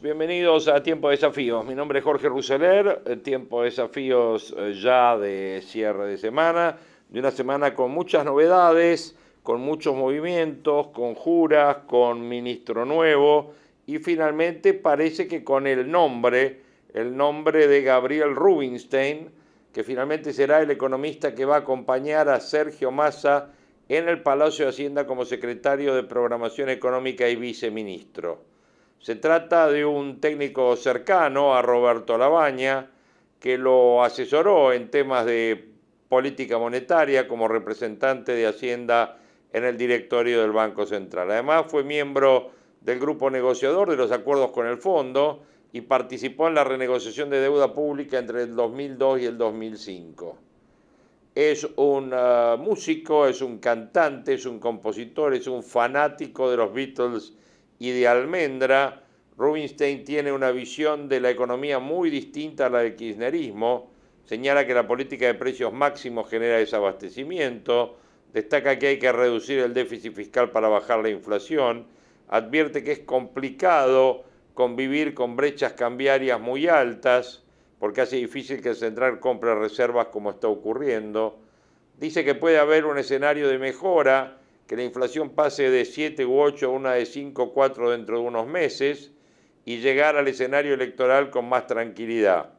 Bienvenidos a Tiempo de Desafíos. Mi nombre es Jorge Ruseler, eh, Tiempo de Desafíos eh, ya de cierre de semana, de una semana con muchas novedades, con muchos movimientos, con juras, con ministro nuevo y finalmente parece que con el nombre, el nombre de Gabriel Rubinstein, que finalmente será el economista que va a acompañar a Sergio Massa en el Palacio de Hacienda como secretario de Programación Económica y viceministro. Se trata de un técnico cercano a Roberto Labaña, que lo asesoró en temas de política monetaria como representante de Hacienda en el directorio del Banco Central. Además fue miembro del grupo negociador de los acuerdos con el fondo y participó en la renegociación de deuda pública entre el 2002 y el 2005. Es un uh, músico, es un cantante, es un compositor, es un fanático de los Beatles y de Almendra, Rubinstein tiene una visión de la economía muy distinta a la del kirchnerismo, señala que la política de precios máximos genera desabastecimiento, destaca que hay que reducir el déficit fiscal para bajar la inflación, advierte que es complicado convivir con brechas cambiarias muy altas, porque hace difícil que el central compre reservas como está ocurriendo, dice que puede haber un escenario de mejora, que la inflación pase de 7 u 8 a una de 5 o 4 dentro de unos meses y llegar al escenario electoral con más tranquilidad.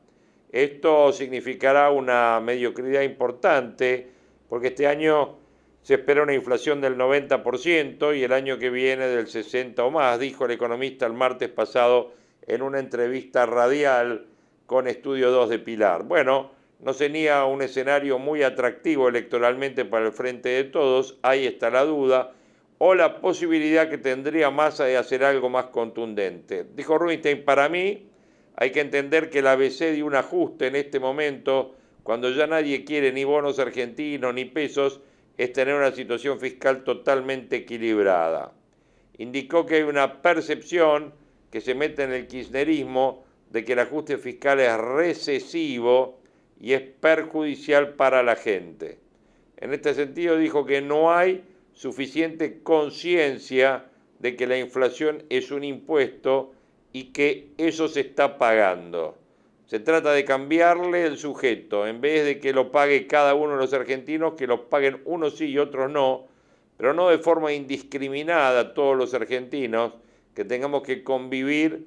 Esto significará una mediocridad importante porque este año se espera una inflación del 90% y el año que viene del 60% o más, dijo el economista el martes pasado en una entrevista radial con Estudio 2 de Pilar. Bueno, no sería un escenario muy atractivo electoralmente para el Frente de Todos, ahí está la duda, o la posibilidad que tendría Massa de hacer algo más contundente. Dijo Rubinstein, para mí hay que entender que el ABC de un ajuste en este momento, cuando ya nadie quiere ni bonos argentinos ni pesos, es tener una situación fiscal totalmente equilibrada. Indicó que hay una percepción que se mete en el kirchnerismo de que el ajuste fiscal es recesivo y es perjudicial para la gente. En este sentido dijo que no hay suficiente conciencia de que la inflación es un impuesto y que eso se está pagando. Se trata de cambiarle el sujeto, en vez de que lo pague cada uno de los argentinos, que lo paguen unos sí y otros no, pero no de forma indiscriminada todos los argentinos, que tengamos que convivir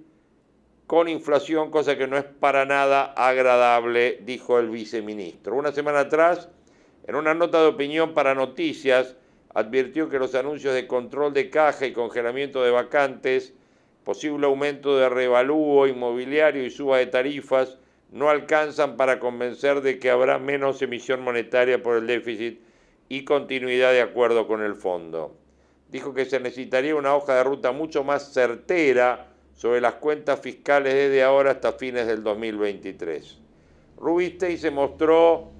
con inflación, cosa que no es para nada agradable, dijo el viceministro. Una semana atrás, en una nota de opinión para noticias, advirtió que los anuncios de control de caja y congelamiento de vacantes, posible aumento de revalúo inmobiliario y suba de tarifas, no alcanzan para convencer de que habrá menos emisión monetaria por el déficit y continuidad de acuerdo con el fondo. Dijo que se necesitaría una hoja de ruta mucho más certera sobre las cuentas fiscales desde ahora hasta fines del 2023. Rubinstein se mostró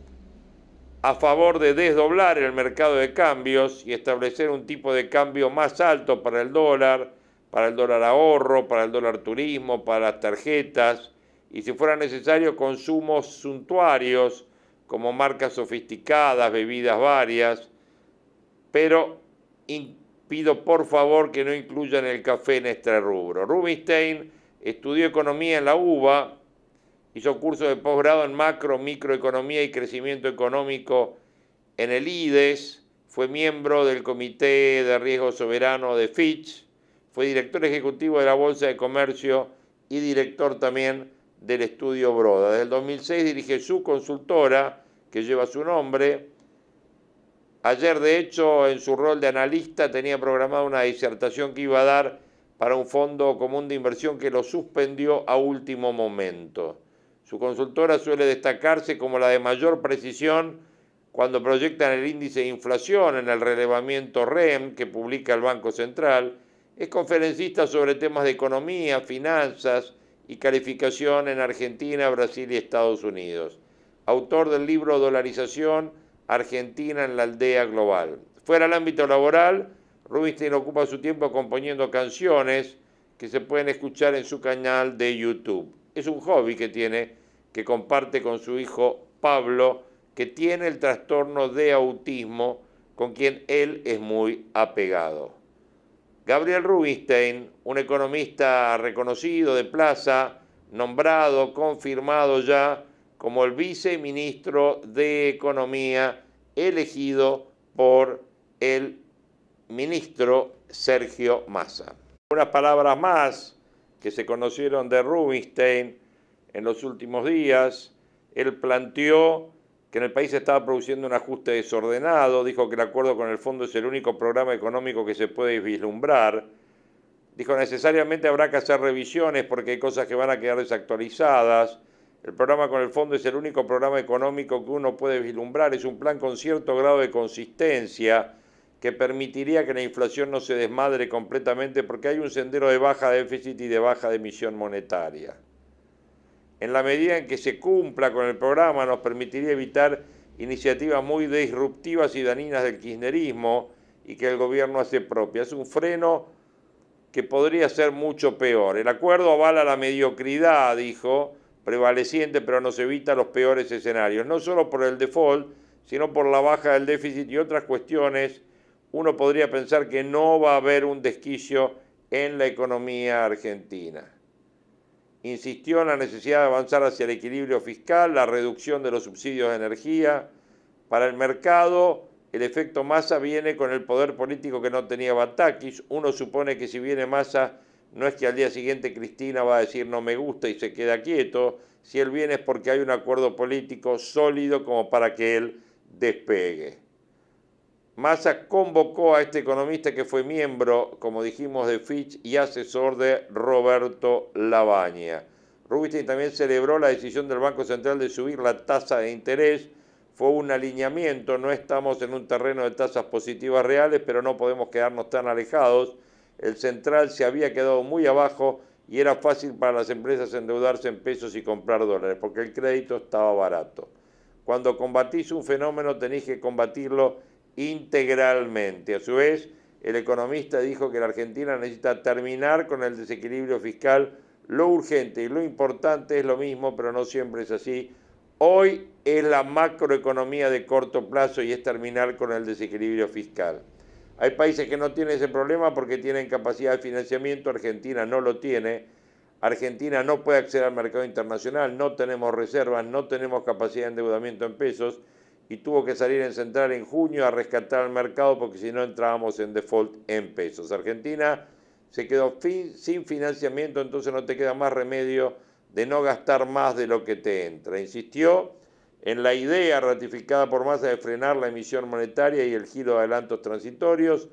a favor de desdoblar el mercado de cambios y establecer un tipo de cambio más alto para el dólar, para el dólar ahorro, para el dólar turismo, para las tarjetas y si fuera necesario consumos suntuarios como marcas sofisticadas, bebidas varias, pero pido por favor que no incluyan el café en este rubro. Rubinstein estudió economía en la UBA, hizo curso de posgrado en macro, microeconomía y crecimiento económico en el IDES, fue miembro del Comité de Riesgo Soberano de Fitch, fue director ejecutivo de la Bolsa de Comercio y director también del estudio Broda. Desde el 2006 dirige su consultora, que lleva su nombre, Ayer, de hecho, en su rol de analista tenía programada una disertación que iba a dar para un fondo común de inversión que lo suspendió a último momento. Su consultora suele destacarse como la de mayor precisión cuando proyectan el índice de inflación en el relevamiento REM que publica el Banco Central. Es conferencista sobre temas de economía, finanzas y calificación en Argentina, Brasil y Estados Unidos. Autor del libro Dolarización Argentina en la aldea global. Fuera del ámbito laboral, Rubinstein ocupa su tiempo componiendo canciones que se pueden escuchar en su canal de YouTube. Es un hobby que tiene que comparte con su hijo Pablo, que tiene el trastorno de autismo, con quien él es muy apegado. Gabriel Rubinstein, un economista reconocido de plaza, nombrado, confirmado ya como el viceministro de Economía, elegido por el ministro Sergio Massa. Unas palabras más que se conocieron de Rubinstein en los últimos días. Él planteó que en el país se estaba produciendo un ajuste desordenado, dijo que el acuerdo con el fondo es el único programa económico que se puede vislumbrar. Dijo necesariamente habrá que hacer revisiones porque hay cosas que van a quedar desactualizadas. El programa con el fondo es el único programa económico que uno puede vislumbrar. Es un plan con cierto grado de consistencia que permitiría que la inflación no se desmadre completamente porque hay un sendero de baja déficit y de baja de emisión monetaria en la medida en que se cumpla con el programa, nos permitiría evitar iniciativas muy disruptivas y dañinas del kirchnerismo y que el gobierno hace propia. Es un freno que podría ser mucho peor. El acuerdo avala la mediocridad, dijo, prevaleciente, pero nos evita los peores escenarios, no solo por el default, sino por la baja del déficit y otras cuestiones. Uno podría pensar que no va a haber un desquicio en la economía argentina insistió en la necesidad de avanzar hacia el equilibrio fiscal, la reducción de los subsidios de energía. Para el mercado, el efecto masa viene con el poder político que no tenía Batakis. Uno supone que si viene masa, no es que al día siguiente Cristina va a decir no me gusta y se queda quieto. Si él viene es porque hay un acuerdo político sólido como para que él despegue. Massa convocó a este economista que fue miembro, como dijimos, de Fitch y asesor de Roberto Lavagna. Rubinstein también celebró la decisión del Banco Central de subir la tasa de interés. Fue un alineamiento, no estamos en un terreno de tasas positivas reales, pero no podemos quedarnos tan alejados. El central se había quedado muy abajo y era fácil para las empresas endeudarse en pesos y comprar dólares, porque el crédito estaba barato. Cuando combatís un fenómeno tenéis que combatirlo integralmente. A su vez, el economista dijo que la Argentina necesita terminar con el desequilibrio fiscal. Lo urgente y lo importante es lo mismo, pero no siempre es así. Hoy es la macroeconomía de corto plazo y es terminar con el desequilibrio fiscal. Hay países que no tienen ese problema porque tienen capacidad de financiamiento, Argentina no lo tiene. Argentina no puede acceder al mercado internacional, no tenemos reservas, no tenemos capacidad de endeudamiento en pesos y tuvo que salir en central en junio a rescatar el mercado porque si no entrábamos en default en pesos. Argentina se quedó sin financiamiento, entonces no te queda más remedio de no gastar más de lo que te entra. Insistió en la idea ratificada por Massa de frenar la emisión monetaria y el giro de adelantos transitorios.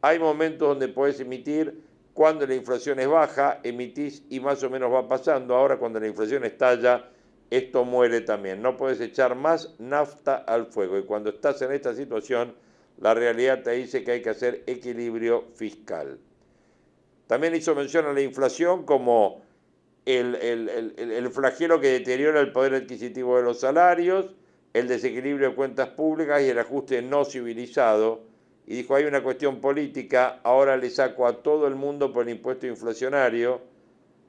Hay momentos donde podés emitir cuando la inflación es baja, emitís y más o menos va pasando. Ahora cuando la inflación estalla, esto muere también. No puedes echar más nafta al fuego. Y cuando estás en esta situación, la realidad te dice que hay que hacer equilibrio fiscal. También hizo mención a la inflación como el, el, flagelo que deteriora el poder adquisitivo de los salarios, el desequilibrio de cuentas públicas y el ajuste no civilizado. Y dijo, hay una cuestión política, ahora le saco a todo el mundo por el impuesto inflacionario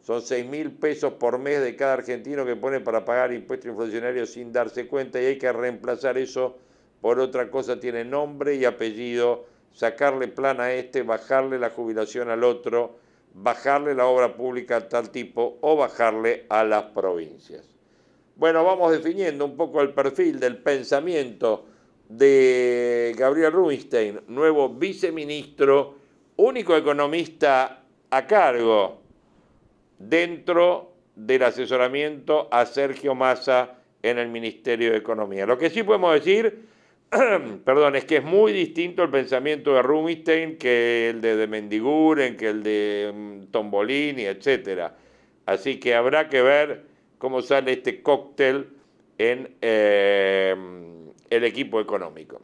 son 6 mil pesos por mes de cada argentino que pone para pagar impuestos inflacionarios sin darse cuenta y hay que reemplazar eso por otra cosa. Tiene nombre y apellido, sacarle plan a este, bajarle la jubilación al otro, bajarle la obra pública a tal tipo o bajarle a las provincias. Bueno, vamos definiendo un poco el perfil del pensamiento de Gabriel Rubinstein, nuevo viceministro, único economista a cargo dentro del asesoramiento a Sergio Massa en el Ministerio de Economía. Lo que sí podemos decir, perdón, es que es muy distinto el pensamiento de Rubinstein que el de, de Mendiguren, que el de mm, Tombolini, etc. Así que habrá que ver cómo sale este cóctel en eh, el equipo económico.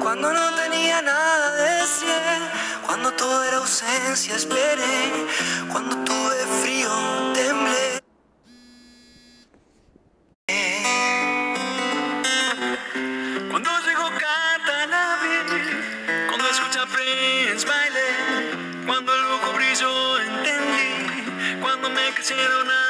Cuando no tenía nada decir, cuando todo era ausencia esperé, cuando tuve frío temblé. Cuando llegó abrí, cuando escuché a Prince bailé, cuando el ojo brilló entendí, cuando me crecieron alas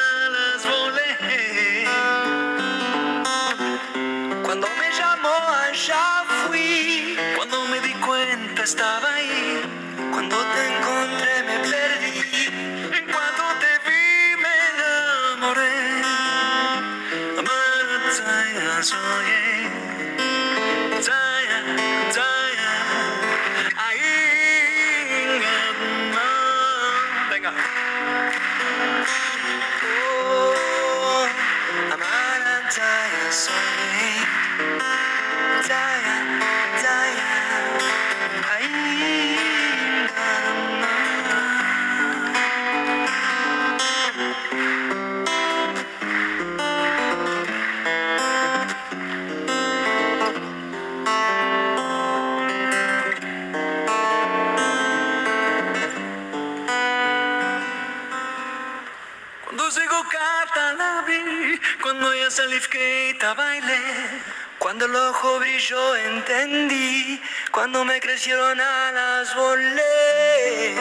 cuando el ojo brilló entendí, cuando me crecieron alas volé.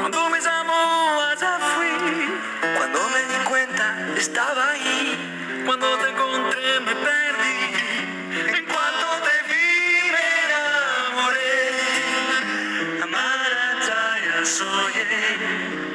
Cuando llamó allá fui, cuando me di cuenta estaba ahí, cuando te encontré me perdí, en cuanto te vi me enamoré. Amar a Zaya soy.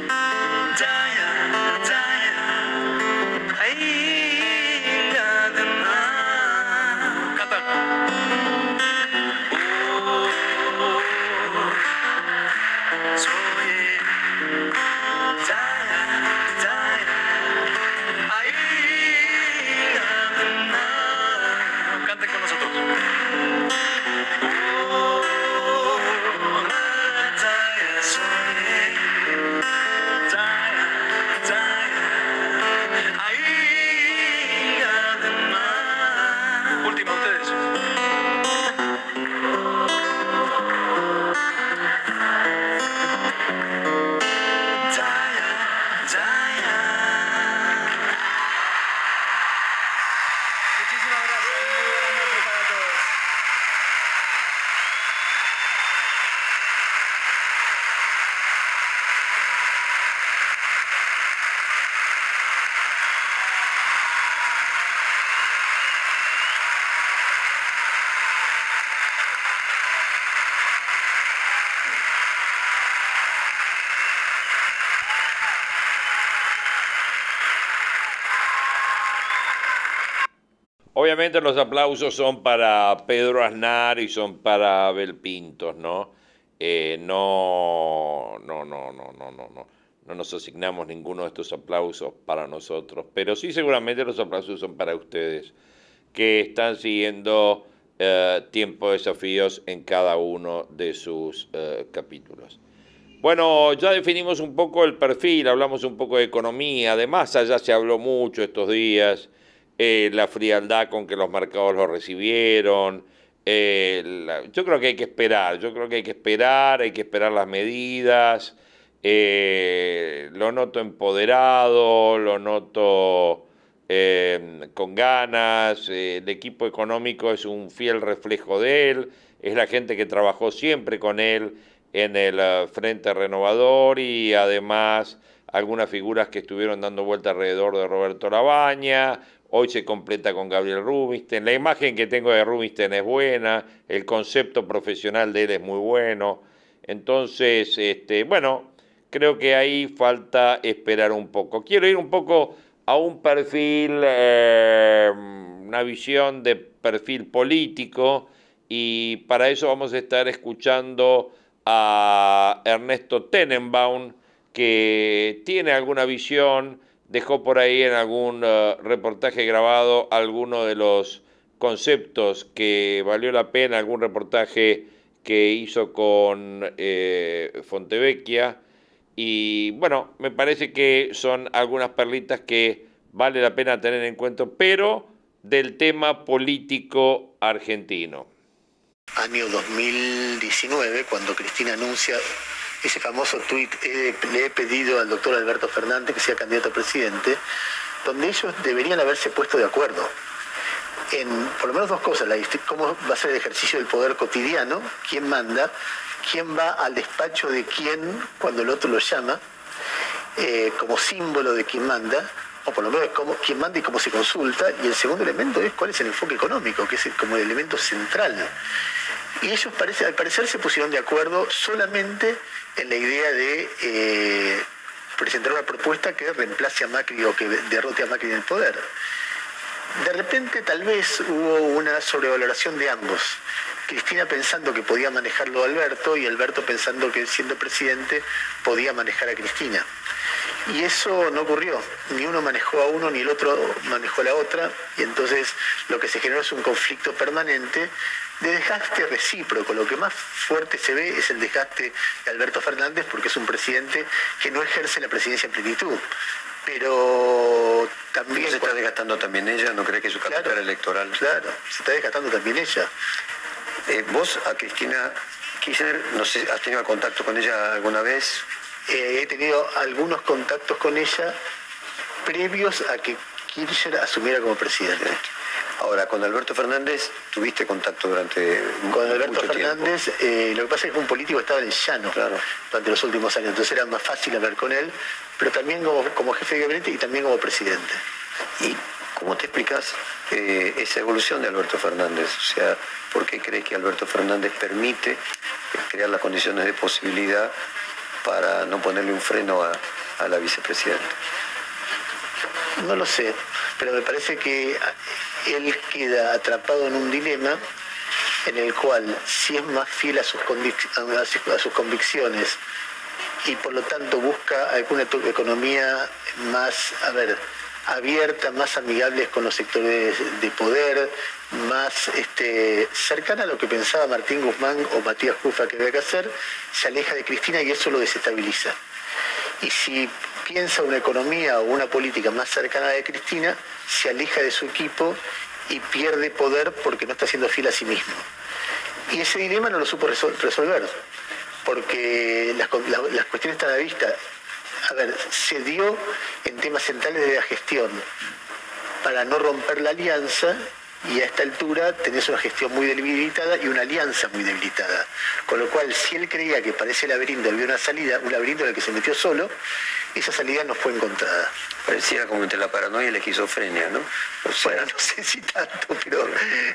Obviamente los aplausos son para Pedro Aznar y son para Abel Pintos, ¿no? Eh, no, no, no, no, no, no, no. No nos asignamos ninguno de estos aplausos para nosotros, pero sí seguramente los aplausos son para ustedes, que están siguiendo eh, Tiempo de Desafíos en cada uno de sus eh, capítulos. Bueno, ya definimos un poco el perfil, hablamos un poco de economía, además allá se habló mucho estos días, eh, la frialdad con que los mercados lo recibieron. eh, yo creo que hay que esperar, yo creo que hay que esperar, hay que esperar las medidas. eh, lo noto empoderado, lo noto eh, con ganas, el equipo económico es un fiel reflejo de él, es la gente que trabajó siempre con él en el Frente Renovador y además algunas figuras que estuvieron dando vuelta alrededor de Roberto Labaña, hoy se completa con Gabriel Rubinstein, la imagen que tengo de Rubinstein es buena, el concepto profesional de él es muy bueno, entonces, este, bueno, creo que ahí falta esperar un poco. Quiero ir un poco a un perfil, eh, una visión de perfil político y para eso vamos a estar escuchando a Ernesto Tenenbaum que tiene alguna visión dejó por ahí en algún eh, reportaje grabado alguno de los conceptos que valió la pena, algún reportaje que hizo con eh, Fontevecchia. Y bueno, me parece que son algunas perlitas que vale la pena tener en cuenta, pero del tema político argentino. Año 2019, cuando Cristina anuncia ese famoso tuit, eh, le he pedido al doctor Alberto Fernández que sea candidato a presidente, donde ellos deberían haberse puesto de acuerdo en por lo menos dos cosas, la, cómo va a ser el ejercicio del poder cotidiano, quién manda, quién va al despacho de quién cuando el otro lo llama, eh, como símbolo de quién manda, o por lo menos cómo, quién manda y cómo se consulta, y el segundo elemento es cuál es el enfoque económico, que es como el elemento central. Y ellos al parecer se pusieron de acuerdo solamente en la idea de eh, presentar una propuesta que reemplace a Macri o que derrote a Macri en el poder. De repente tal vez hubo una sobrevaloración de ambos. Cristina pensando que podía manejarlo Alberto y Alberto pensando que siendo presidente podía manejar a Cristina. Y eso no ocurrió. Ni uno manejó a uno ni el otro manejó a la otra. Y entonces lo que se generó es un conflicto permanente de desgaste recíproco. Lo que más fuerte se ve es el desgaste de Alberto Fernández porque es un presidente que no ejerce la presidencia en plenitud pero también... Se está desgastando también ella, ¿no cree que su capital electoral? Claro, se está desgastando también ella. Eh, vos a Cristina Kirchner, no sé, ¿has tenido contacto con ella alguna vez? Eh, he tenido algunos contactos con ella previos a que Kirchner asumiera como presidente. Ahora, con Alberto Fernández tuviste contacto durante Con Alberto Fernández, eh, lo que pasa es que un político estaba en el llano durante los últimos años, entonces era más fácil hablar con él, pero también como, jefe de gabinete y también como presidente. ¿Y cómo te explicas eh, esa evolución de Alberto Fernández? O sea, ¿por qué crees que Alberto Fernández permite crear las condiciones de posibilidad para no ponerle un freno a la vicepresidenta? No lo sé, pero me parece que él queda atrapado en un dilema en el cual si es más fiel a sus, a sus convicciones y por lo tanto busca alguna economía más, a ver, abierta, más amigable con los sectores de poder, más este, cercana a lo que pensaba Martín Guzmán o Matías Cufa que había que hacer, se aleja de Cristina y eso lo desestabiliza. Y si piensa una economía o una política más cercana a de Cristina, se aleja de su equipo y pierde poder porque no está siendo fiel a sí mismo. Y ese dilema no lo supo resolver, porque las, cuestiones están a la vista. A ver, se dio en temas centrales de la gestión para no romper la alianza y a esta altura tenés una gestión muy debilitada y una alianza muy debilitada. Con lo cual, si él creía que para ese laberinto había una salida, un laberinto en el que se metió solo, esa salida no fue encontrada. Parecía como entre la paranoia y la esquizofrenia, ¿no? bueno, no sé si tanto, pero...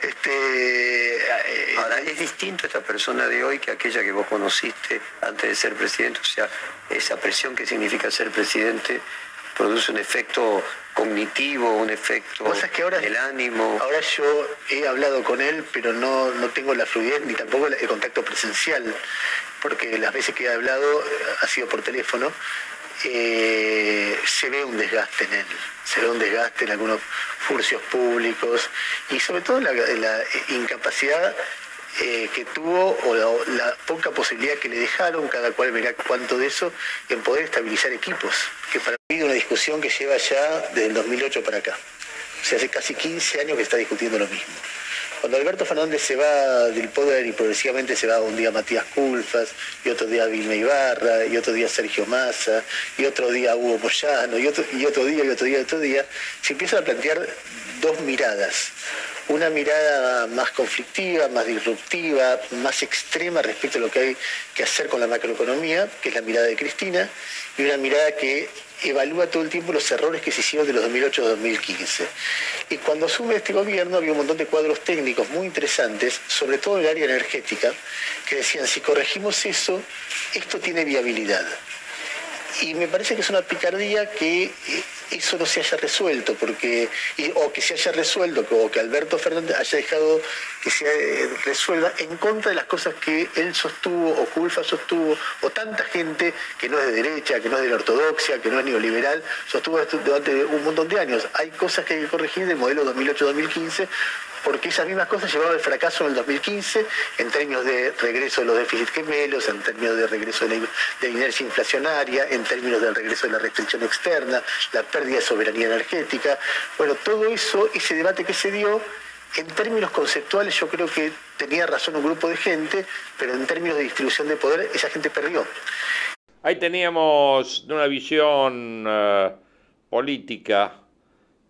Este, eh, Ahora, ¿es distinto esta persona de hoy que aquella que vos conociste antes de ser presidente? O sea, esa presión que significa ser presidente produce un efecto cognitivo, un efecto que ahora, del ánimo. Ahora yo he hablado con él, pero no, no tengo la fluidez ni tampoco el contacto presencial, porque las veces que he hablado ha sido por teléfono eh, se ve un desgaste en él, se ve un desgaste en algunos furcios públicos y sobre todo la, incapacidad eh, que tuvo o la, poca posibilidad que le dejaron, cada cual verá cuánto de eso, en poder estabilizar equipos, que para mí es una discusión que lleva ya desde el 2008 para acá. O sea, hace casi 15 años que está discutiendo lo mismo. Cuando Alberto Fernández se va del poder y progresivamente se va un día Matías Culfas, y otro día Vilma Ibarra, y otro día Sergio Massa, y otro día Hugo Moyano, y otro, y otro día, y otro día, y otro día, se empiezan a plantear dos miradas. Una mirada más conflictiva, más disruptiva, más extrema respecto a lo que hay que hacer con la macroeconomía, que es la mirada de Cristina, y una mirada que evalúa todo el tiempo los errores que se hicieron de los 2008 a 2015. Y cuando asume este gobierno había un montón de cuadros técnicos muy interesantes, sobre todo en el área energética, que decían, si corregimos eso, esto tiene viabilidad. Y me parece que es una picardía que eh, eso no se haya resuelto, porque, o que se haya resuelto, o que Alberto Fernández haya dejado que se eh, resuelva en contra de las cosas que él sostuvo, o Culfa sostuvo, o tanta gente que no es de derecha, que no es de la ortodoxia, que no es neoliberal, sostuvo durante un montón de años. Hay cosas que hay que corregir del modelo 2008-2015 porque esas mismas cosas llevaron al fracaso en el 2015 en términos de regreso de los déficits gemelos, en términos de regreso de la, inercia inflacionaria, en términos del regreso de la restricción externa, la pérdida soberanía energética. Bueno, todo eso, ese debate que se dio, en términos conceptuales yo creo que tenía razón un grupo de gente, pero en términos de distribución de poder esa gente perdió. Ahí teníamos una visión eh, política,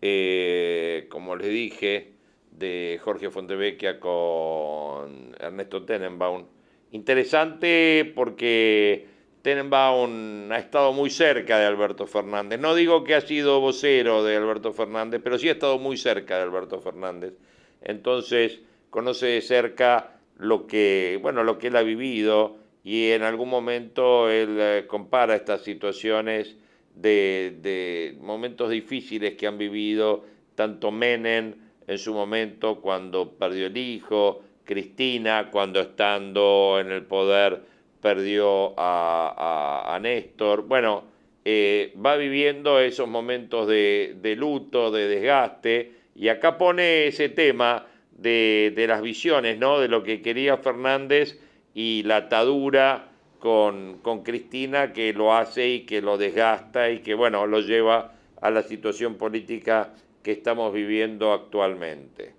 eh, como les dije, de Jorge Fontevecchia con Ernesto Tenenbaum. Interesante porque Tenenbaum ha estado muy cerca de Alberto Fernández. No digo que ha sido vocero de Alberto Fernández, pero sí ha estado muy cerca de Alberto Fernández. Entonces conoce de cerca lo que, bueno, lo que él ha vivido y en algún momento él eh, compara estas situaciones de, de momentos difíciles que han vivido tanto Menem, en su momento cuando perdió el hijo, Cristina cuando estando en el poder perdió a, Néstor. Bueno, eh, va viviendo esos momentos de, luto, de desgaste, y acá pone ese tema de, las visiones, ¿no? De lo que quería Fernández y la atadura con, con Cristina que lo hace y que lo desgasta y que, bueno, lo lleva a la situación política que estamos viviendo actualmente.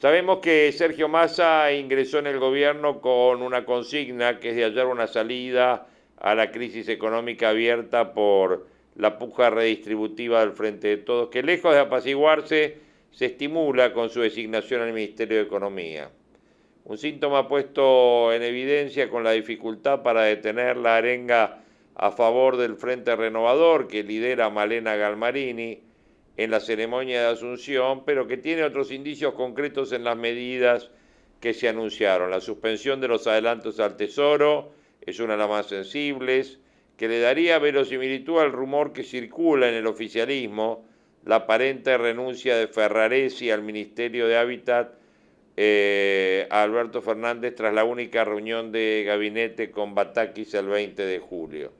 Sabemos que Sergio Massa ingresó en el gobierno con una consigna que es de hallar una salida a la crisis económica abierta por la puja redistributiva del Frente de Todos, que lejos de apaciguarse, se estimula con su designación al Ministerio de Economía. Un síntoma puesto en evidencia con la dificultad para detener la arenga a favor del Frente Renovador que lidera Malena Galmarini, en la ceremonia de Asunción, pero que tiene otros indicios concretos en las medidas que se anunciaron. La suspensión de los adelantos al Tesoro es una de las más sensibles, que le daría verosimilitud al rumor que circula en el oficialismo, la aparente renuncia de Ferraresi al Ministerio de Hábitat eh, a Alberto Fernández tras la única reunión de gabinete con Batakis el 20 de julio.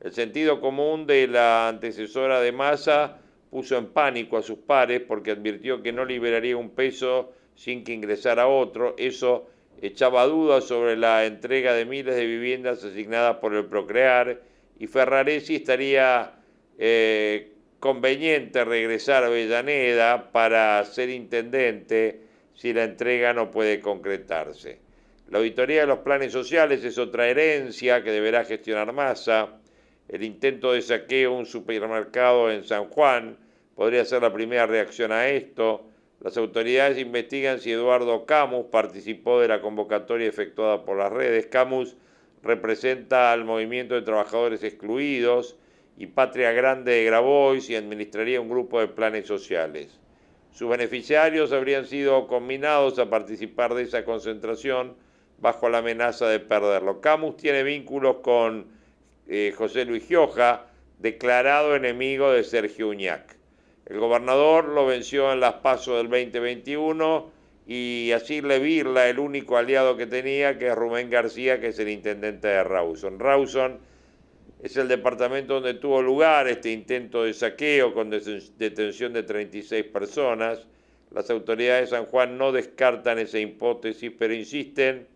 El sentido común de la antecesora de Massa puso en pánico a sus pares porque advirtió que no liberaría un peso sin que ingresara otro. Eso echaba dudas sobre la entrega de miles de viviendas asignadas por el Procrear y Ferraresi estaría eh, conveniente regresar a Avellaneda para ser intendente si la entrega no puede concretarse. La auditoría de los planes sociales es otra herencia que deberá gestionar Massa el intento de saqueo a un supermercado en San Juan podría ser la primera reacción a esto. Las autoridades investigan si Eduardo Camus participó de la convocatoria efectuada por las redes. Camus representa al movimiento de trabajadores excluidos y Patria Grande de Grabois y administraría un grupo de planes sociales. Sus beneficiarios habrían sido combinados a participar de esa concentración bajo la amenaza de perderlo. Camus tiene vínculos con eh, José Luis Gioja, declarado enemigo de Sergio Uñac. El gobernador lo venció en las pasos del 2021 y así le virla el único aliado que tenía, que es Rubén García, que es el intendente de Rawson. Rawson es el departamento donde tuvo lugar este intento de saqueo con detención de 36 personas. Las autoridades de San Juan no descartan esa hipótesis, pero insisten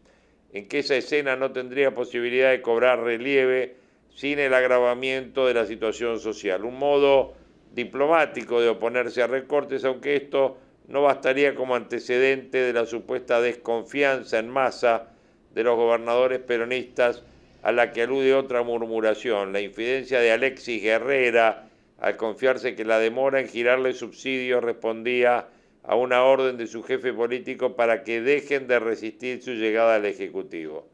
en que esa escena no tendría posibilidad de cobrar relieve sin el agravamiento de la situación social. Un modo diplomático de oponerse a recortes, aunque esto no bastaría como antecedente de la supuesta desconfianza en masa de los gobernadores peronistas a la que alude otra murmuración, la infidencia de Alexis Guerrera al confiarse que la demora en girarle subsidios respondía a una orden de su jefe político para que dejen de resistir su llegada al Ejecutivo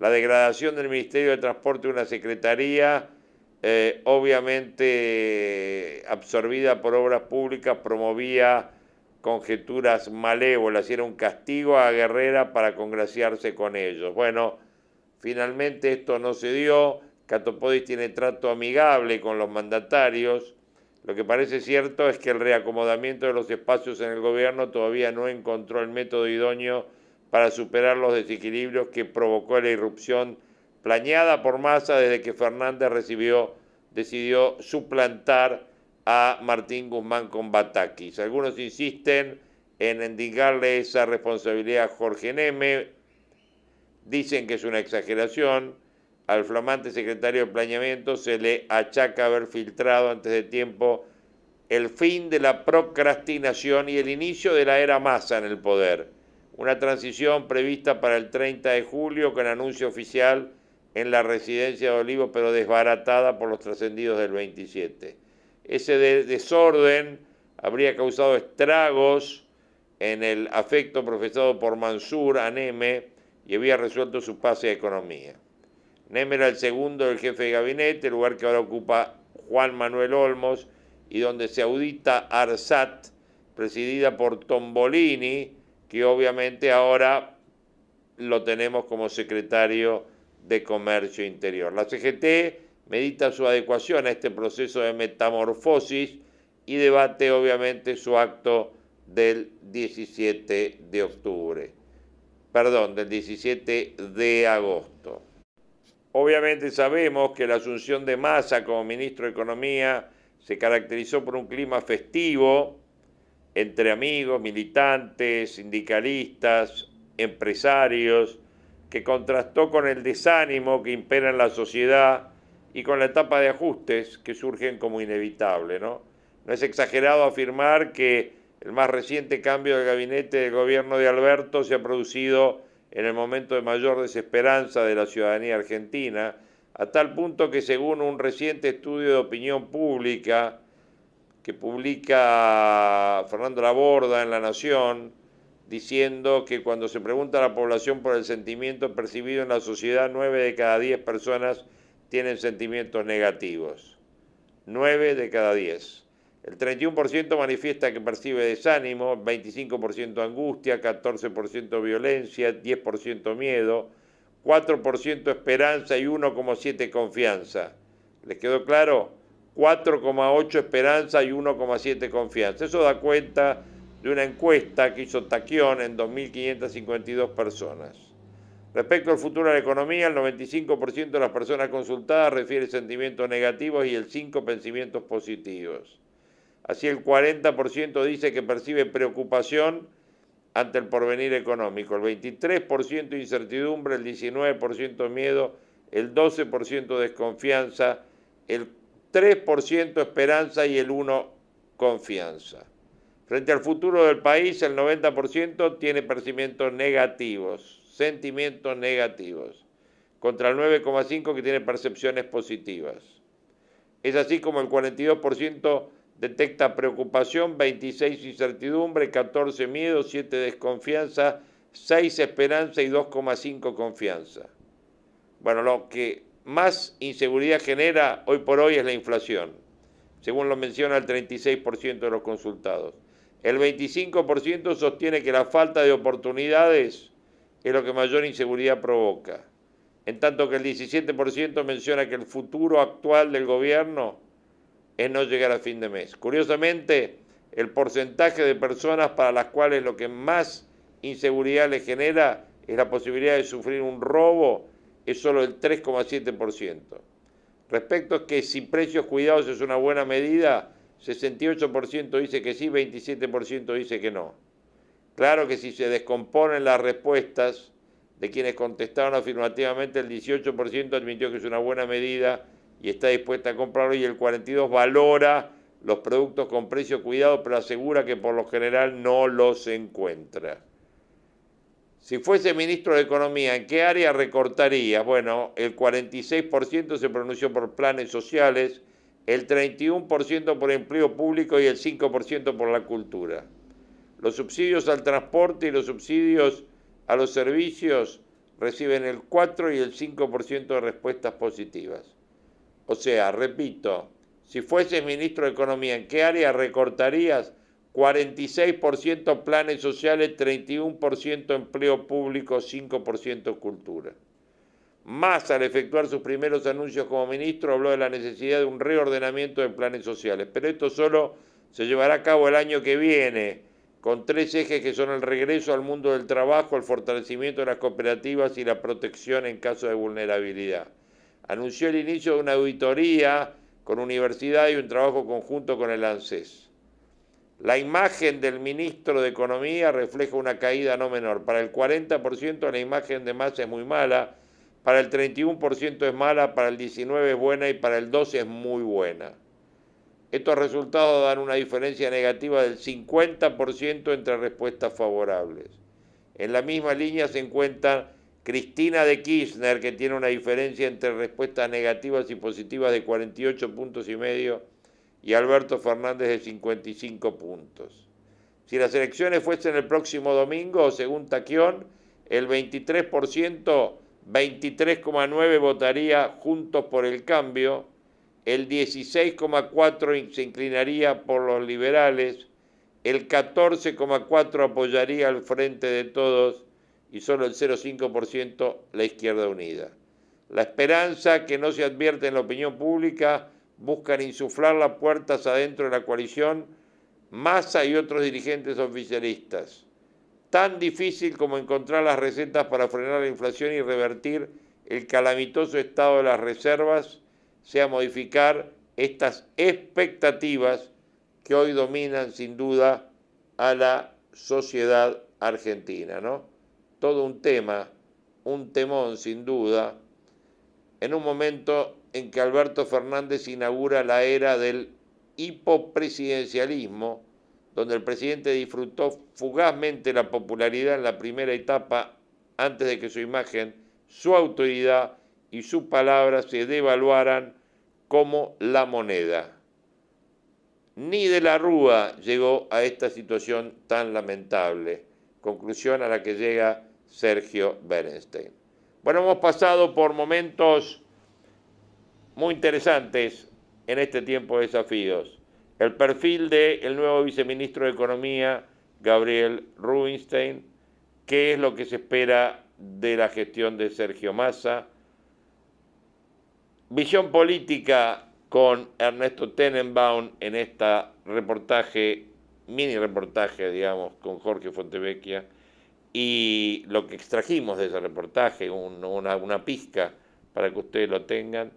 la degradación del Ministerio de Transporte una secretaría, eh, obviamente absorbida por obras públicas, promovía conjeturas malévolas y era un castigo a Guerrera para congraciarse con ellos. Bueno, finalmente esto no se dio, Catopodis tiene trato amigable con los mandatarios, Lo que parece cierto es que el reacomodamiento de los espacios en el gobierno todavía no encontró el método idóneo para superar los desequilibrios que provocó la irrupción planeada por Massa desde que Fernández recibió, decidió suplantar a Martín Guzmán con Batakis. Algunos insisten en indicarle esa responsabilidad a Jorge Neme, dicen que es una exageración, al flamante secretario de Planeamiento se le achaca haber filtrado antes de tiempo el fin de la procrastinación y el inicio de la era masa en el poder. Una transición prevista para el 30 de julio con anuncio oficial en la residencia de Olivo, pero desbaratada por los trascendidos del 27. Ese desorden habría causado estragos en el afecto profesado por Mansur a Neme y había resuelto su pase a economía. Neme era el segundo del jefe de gabinete, lugar que ahora ocupa Juan Manuel Olmos y donde se audita ARSAT, presidida por Tombolini, que obviamente ahora lo tenemos como secretario de Comercio Interior. La CGT medita su adecuación a este proceso de metamorfosis y debate obviamente su acto del 17 de octubre, perdón, del 17 de agosto. Obviamente sabemos que la asunción de Massa como ministro de Economía se caracterizó por un clima festivo entre amigos, militantes, sindicalistas, empresarios, que contrastó con el desánimo que impera en la sociedad y con la etapa de ajustes que surgen como inevitable. ¿no? es exagerado afirmar que el más reciente cambio de gabinete del gobierno de Alberto se ha producido en el momento de mayor desesperanza de la ciudadanía argentina, a tal punto que según un reciente estudio de opinión pública que publica Fernando Laborda en La Nación, diciendo que cuando se pregunta a la población por el sentimiento percibido en la sociedad, nueve de cada diez personas tienen sentimientos negativos. Nueve de cada diez. El 31% manifiesta que percibe desánimo, 25% angustia, 14% violencia, 10% miedo, 4% esperanza y 1,7% confianza. ¿Les quedó claro? 4,8 esperanza y 1,7 confianza. Eso da cuenta de una encuesta que hizo Taquión en 2.552 personas. Respecto al futuro de la economía, el 95% de las personas consultadas refiere sentimientos negativos y el 5% pensamientos positivos. Así el 40% dice que percibe preocupación ante el porvenir económico, el 23% incertidumbre, el 19% miedo, el 12% desconfianza, el 3% esperanza y el 1% confianza. Frente al futuro del país, el 90% tiene percibimientos negativos, sentimientos negativos, contra el 9,5% que tiene percepciones positivas. Es así como el 42% detecta preocupación, 26 incertidumbre, 14 miedo, 7 desconfianza, 6 esperanza y 2,5 confianza. Bueno, lo que más inseguridad genera hoy por hoy es la inflación, según lo menciona el 36% de los consultados. El 25% sostiene que la falta de oportunidades es lo que mayor inseguridad provoca, en tanto que el 17% menciona que el futuro actual del gobierno es no llegar a fin de mes. Curiosamente, el porcentaje de personas para las cuales lo que más inseguridad les genera es la posibilidad de sufrir un robo es solo el 3,7%. Respecto a que si precios cuidados es una buena medida, 68% dice que sí, 27% dice que no. Claro que si se descomponen las respuestas de quienes contestaron afirmativamente, el 18% admitió que es una buena medida y está dispuesta a comprarlo y el 42% valora los productos con precio cuidado, pero asegura que por lo general no los encuentra. Si fuese ministro de Economía, ¿en qué área recortaría? Bueno, el 46% se pronunció por planes sociales, el 31% por empleo público y el 5% por la cultura. Los subsidios al transporte y los subsidios a los servicios reciben el 4 y el 5% de respuestas positivas. O sea, repito, si fuese ministro de Economía, ¿en qué área recortarías? 46% planes sociales, 31% empleo público, 5% cultura. Más al efectuar sus primeros anuncios como ministro habló de la necesidad de un reordenamiento de planes sociales, pero esto solo se llevará a cabo el año que viene, con tres ejes que son el regreso al mundo del trabajo, el fortalecimiento de las cooperativas y la protección en caso de vulnerabilidad. Anunció el inicio de una auditoría con universidad y un trabajo conjunto con el ANSES. La imagen del ministro de Economía refleja una caída no menor. Para el 40% la imagen de Massa es muy mala, para el 31% es mala, para el 19% es buena y para el 12% es muy buena. Estos resultados dan una diferencia negativa del 50% entre respuestas favorables. En la misma línea se encuentra Cristina de Kirchner, que tiene una diferencia entre respuestas negativas y positivas de 48 puntos y medio, y Alberto Fernández de 55 puntos. Si las elecciones fuesen el próximo domingo, según Taquión, el 23%, 23,9 votaría juntos por el cambio, el 16,4 se inclinaría por los liberales, el 14,4 apoyaría al Frente de Todos y solo el 0,5% la Izquierda Unida. La esperanza que no se advierte en la opinión pública buscan insuflar las puertas adentro de la coalición Massa y otros dirigentes oficialistas. Tan difícil como encontrar las recetas para frenar la inflación y revertir el calamitoso estado de las reservas sea modificar estas expectativas que hoy dominan sin duda a la sociedad argentina, ¿no? Todo un tema, un temón sin duda, en un momento en que Alberto Fernández inaugura la era del hipopresidencialismo, donde el presidente disfrutó fugazmente la popularidad en la primera etapa antes de que su imagen, su autoridad y su palabra se devaluaran como la moneda. Ni de la Rúa llegó a esta situación tan lamentable, conclusión a la que llega Sergio Bernstein. Bueno, hemos pasado por momentos muy interesantes en este tiempo de desafíos. El perfil del nuevo viceministro de Economía, Gabriel Rubinstein, qué es lo que se espera de la gestión de Sergio Massa, visión política con Ernesto Tenenbaum en este reportaje, mini reportaje, digamos, con Jorge Fontevecchia, y lo que extrajimos de ese reportaje, una, una pizca para que ustedes lo tengan,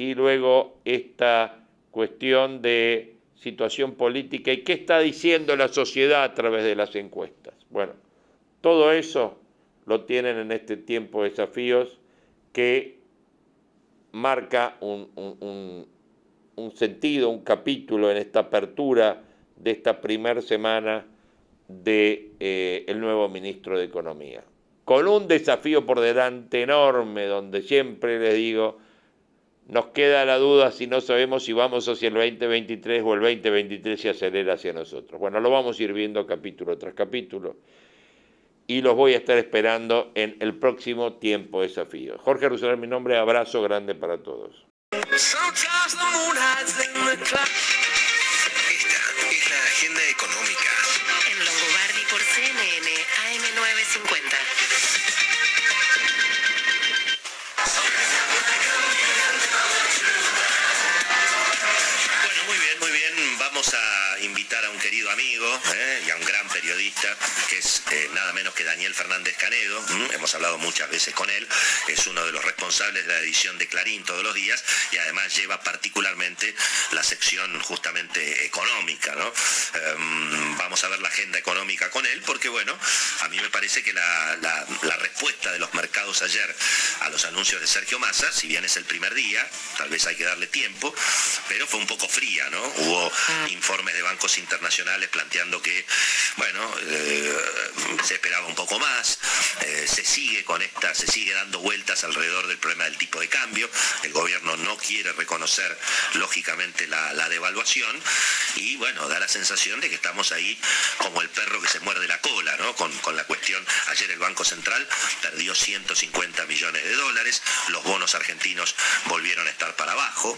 y luego esta cuestión de situación política y qué está diciendo la sociedad a través de las encuestas. Bueno, todo eso lo tienen en este tiempo de desafíos que marca un, sentido, un capítulo en esta apertura de esta primera semana del de, eh, nuevo ministro de Economía. Con un desafío por delante enorme, donde siempre les digo, nos queda la duda si no sabemos si vamos hacia el 2023 o el 2023 se acelera hacia nosotros. Bueno, lo vamos a ir viendo capítulo tras capítulo y los voy a estar esperando en el próximo tiempo desafío. Jorge Rousseau, mi nombre, abrazo grande para todos. ¿Eh? y a un gran periodista que es eh, nada menos que Daniel Fernández Canedo. Hemos hablado muchas veces con él. Es uno de los responsables de la edición de Clarín todos los días y además lleva particularmente la sección justamente económica. Em, vamos a ver la agenda económica con él porque, bueno, a mí me parece que la, respuesta de los mercados ayer a los anuncios de Sergio Massa, si bien es el primer día, tal vez hay que darle tiempo, pero fue un poco fría, ¿no? Hubo mm. informes de bancos internacionales planteando que, bueno, eh, se esperaba un poco más, eh, se sigue con esta, se sigue dando vueltas alrededor del problema del tipo de cambio, el gobierno no quiere reconocer lógicamente la, devaluación y bueno, da la sensación de que estamos ahí como el perro que se muerde la cola, ¿no? Con, la cuestión, ayer el Banco Central perdió 150 millones de dólares, los bonos argentinos volvieron a estar para abajo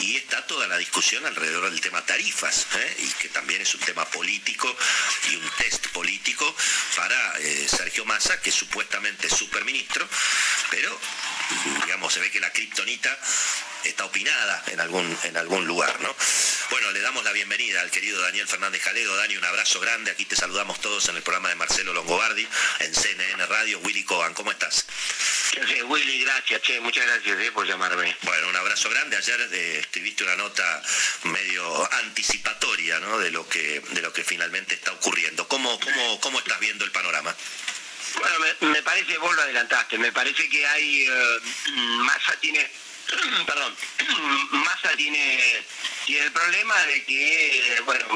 y está toda la discusión alrededor del tema tarifas, ¿eh? y que también es un tema político y un test político para eh, Sergio Massa, que supuestamente es superministro, pero digamos, se ve que la kriptonita está opinada en algún, en algún lugar, ¿no? Bueno, le damos la bienvenida al querido Daniel Fernández Jalego. Dani, un abrazo grande. Aquí te saludamos todos en el programa de Marcelo Longobardi, en CNN Radio. Willy Coban, ¿cómo estás? Sí, Willy, gracias, che, muchas gracias eh, por llamarme. Bueno, un abrazo grande. Ayer eh, escribiste una nota medio anticipatoria ¿no? de, lo que, de lo que finalmente está ocurriendo. ¿Cómo, cómo, cómo estás viendo el panorama? Bueno, me, me parece, vos lo adelantaste, me parece que hay, eh, Massa tiene, perdón, Massa tiene, tiene el problema de que, bueno,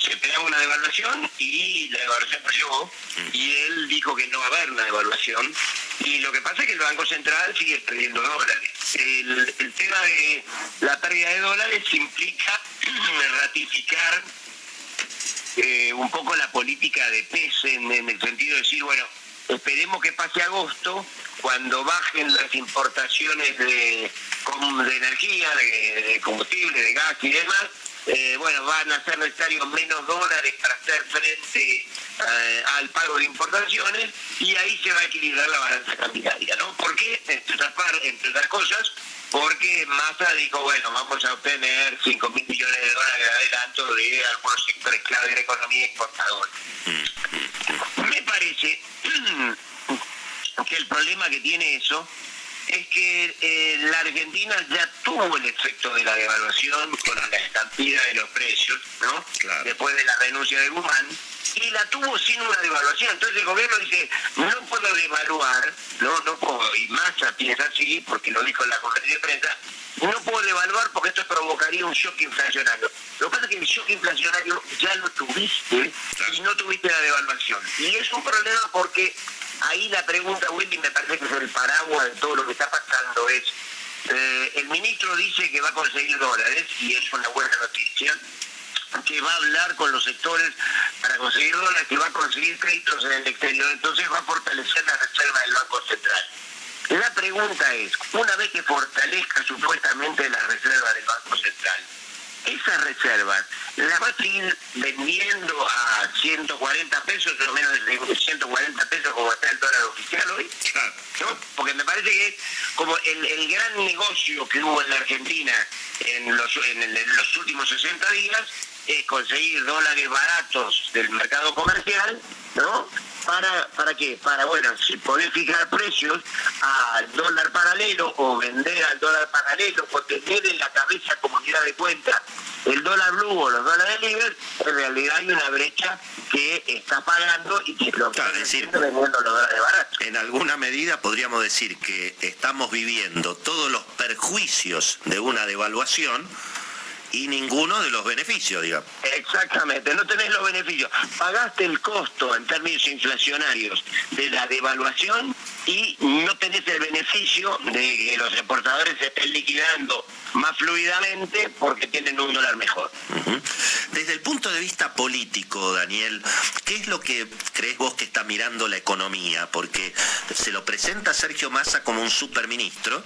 se pegaba una devaluación y la devaluación no llegó y él dijo que no va a haber una devaluación. Y lo que pasa es que el Banco Central sigue perdiendo dólares. El, el tema de la pérdida de dólares implica ratificar eh, un poco la política de PES en, en el sentido de decir, bueno, esperemos que pase agosto, cuando bajen las importaciones de, de energía, de, combustible, de gas y demás, eh, bueno, van a ser necesarios menos dólares para hacer frente eh, al pago de importaciones y ahí se va a equilibrar la balanza cambiaria, ¿no? ¿Por qué? Entre otras, entre otras cosas, porque Massa dijo, bueno, vamos a obtener 5 mil millones de dólares de adelanto de algunos sectores clave de la economía exportadora. Me parece que el problema que tiene eso es que eh, la Argentina ya tuvo el efecto de la devaluación con la estampida de los precios, ¿no? Claro. Después de la renuncia de Guzmán, y la tuvo sin una devaluación. Entonces el gobierno dice, no puedo devaluar, no, no puedo, y Massa piensa así, porque lo dijo en la conferencia de prensa, no puedo devaluar porque esto provocaría un shock inflacionario. Lo que pasa es que el shock inflacionario ya lo tuviste y no tuviste la devaluación. Y es un problema porque ahí la pregunta, Willy, me parece que es el paraguas de todo lo que está pasando, es, eh, el ministro dice que va a conseguir dólares y es una buena noticia, que va a hablar con los sectores para conseguir dólares, que va a conseguir créditos en el exterior, entonces va a fortalecer la reserva del Banco Central. La pregunta es, una vez que fortalezca supuestamente la reserva del Banco Central, esas reservas las va a seguir vendiendo a 140 pesos, o menos de 140 pesos como está el dólar oficial hoy. Claro. ¿no? Porque me parece que como el, el gran negocio que hubo en la Argentina en los, en el- en los últimos 60 días es conseguir dólares baratos del mercado comercial, ¿no? ¿Para, ¿Para qué? Para, bueno, si poder fijar precios al dólar paralelo o vender al dólar paralelo o tener en la cabeza como unidad de cuenta el dólar blue o los dólares libres, en realidad hay una brecha que está pagando y que lo que decir, vendiendo los dólares baratos. En alguna medida podríamos decir que estamos viviendo todos los perjuicios de una devaluación y ninguno de los beneficios, digamos. Exactamente, no tenés los beneficios. Pagaste el costo en términos inflacionarios de la devaluación y no tenés el beneficio de que los exportadores se estén liquidando más fluidamente porque tienen un dólar mejor. Desde el punto de vista político, Daniel, ¿qué es lo que crees vos que está mirando la economía? Porque se lo presenta Sergio Massa como un superministro,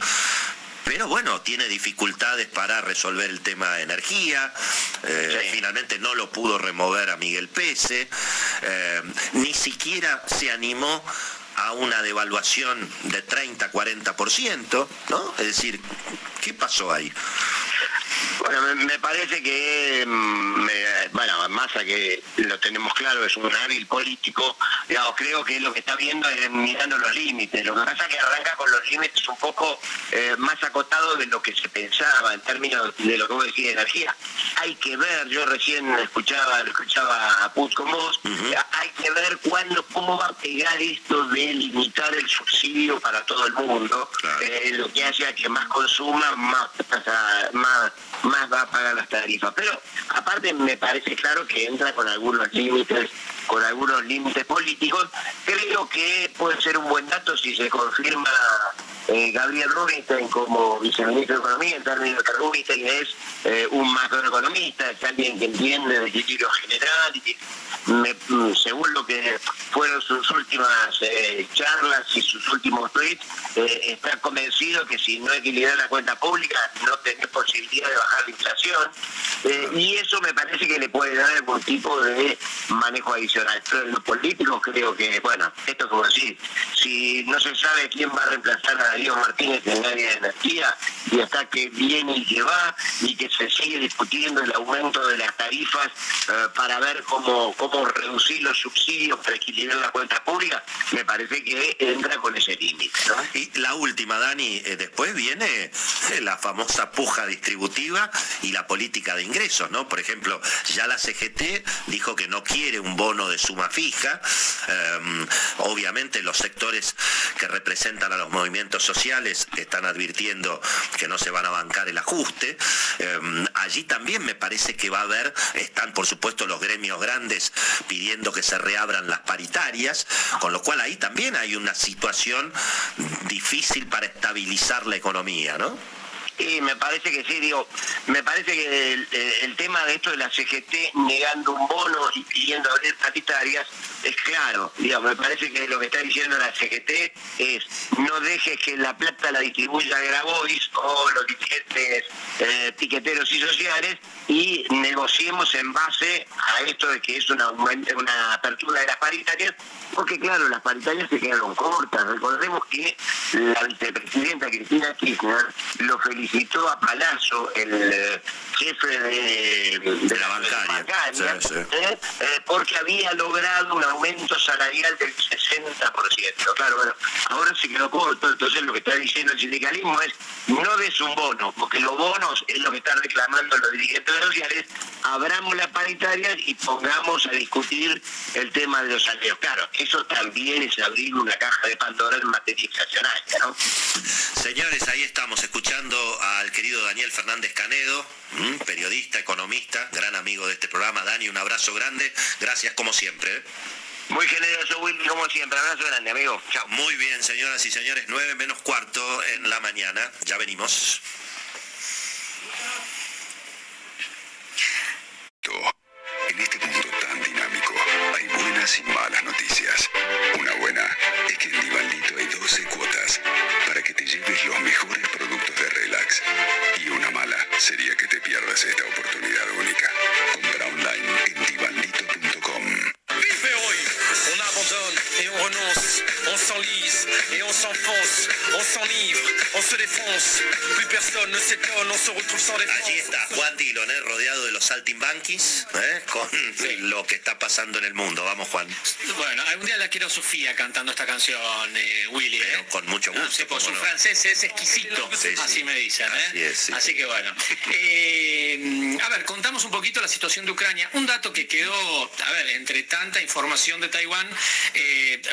pero bueno, tiene dificultades para resolver el tema de energía, eh, Sí. finalmente no lo pudo remover a Miguel Pese, eh, ni siquiera se animó a una devaluación de 30-40%, ¿no? Es decir, ¿qué pasó ahí? Bueno, me, me parece que, mm, me- bueno, Massa que lo tenemos claro, es un hábil político, digamos, creo que lo que está viendo es mirando los límites. Lo que pasa es que arranca con los límites un poco eh, más acotados de lo que se pensaba en términos de lo que vos decís de energía. Hay que ver, yo recién escuchaba, escuchaba a Put con vos, hay que ver cuándo, cómo va a pegar esto de limitar el subsidio para todo el mundo, Claro. eh, lo que hace a que más consuma, más, más, más va a pagar las tarifas. Pero aparte me parece claro que entra con algunos límites, con algunos límites políticos. Creo que puede ser un buen dato si se confirma eh, Gabriel Rubinstein como viceministro de Economía, en términos que Rubinstein es eh, un macroeconomista, es alguien que entiende de equilibrio general y me- mm, según lo que fueron sus últimas eh, charlas y sus últimos tweets, está convencido que si no equilibra la cuenta pública no tiene posibilidad de bajar la inflación. Y eso me parece que le puede dar algún tipo de manejo adicional. Pero en los políticos creo que, bueno, esto es como decir, si no se sabe quién va a reemplazar a Darío Martínez en el área de energía, y hasta que viene y que va, y que se sigue discutiendo el aumento de las tarifas para ver cómo, cómo reducir los subsidios para equilibrar la cuenta pública, me parece que entra con ese límite. Y la última, Dani, eh, después viene eh, la famosa puja distributiva y la política de ingresos, ¿no? Por ejemplo, ya la CGT dijo que no quiere un bono de suma fija. Em, obviamente los sectores que representan a los movimientos sociales están advirtiendo que no se van a bancar el ajuste. Em, allí también me parece que va a haber, están por supuesto los gremios grandes pidiendo que se reabran las paritarias, con lo cual ahí también hay una situación difícil para estabilizar la economía, ¿no? Y me parece que sí, digo, me parece que el, tema de esto de la CGT negando un bono y pidiendo abrir paritarias es claro, digo, me parece que lo que está diciendo la CGT es no dejes que la plata la distribuya Grabois o los dirigentes eh, piqueteros y sociales y negociemos en base a esto de que es una, una apertura de las paritarias, porque claro, las paritarias se quedaron cortas. Recordemos que la vicepresidenta Cristina Kirchner lo felicitó a Palazzo, el eh, jefe de, la bancaria, ¿eh? Eh, porque había logrado un aumento salarial del 60%. Claro, bueno, ahora se quedó corto, entonces lo que está diciendo el sindicalismo es no des un bono, porque los bonos es lo que están reclamando los dirigentes sociales, abramos la paritaria y pongamos a discutir el tema de los salarios. Claro, eso también es abrir una caja de Pandora en materia inflacionaria, ¿no? Señores, ahí estamos escuchando al querido Daniel Fernández Canedo, periodista, economista, gran amigo de este programa. Dani, un abrazo grande. Gracias como siempre. ¿eh? Muy generoso, Will, como siempre. Abrazo grande, amigo. Chao. Muy bien, señoras y señores. 9 menos cuarto en la mañana. Ya venimos. En este mundo tan dinámico hay buenas y malas noticias. Una buena es que en Divaldito hay 12 cuotas para que te lleves los mejores productos Y una mala sería que te pierdas esta oportunidad única. Compra online en on s'enlise et on s'enfonce, on s'enivre, on se défonce, plus personne ne s'étonne, on se retrouve sans défense. Allí está Juan Dillon, ¿eh? rodeado de los saltimbanquis, ¿eh? con lo que está pasando en el mundo. Vamos, Juan. Bueno, algún día la quiero Sofía cantando esta canción, eh, Willy. ¿eh? Con mucho gusto. Sí, su no. francés es exquisito, Sí, sí. así me dicen. ¿eh? Así es. Así que bueno. Eh, a ver, contamos un poquito la situación de Ucrania. Un dato que quedó, a ver, entre tanta información de Taiwán,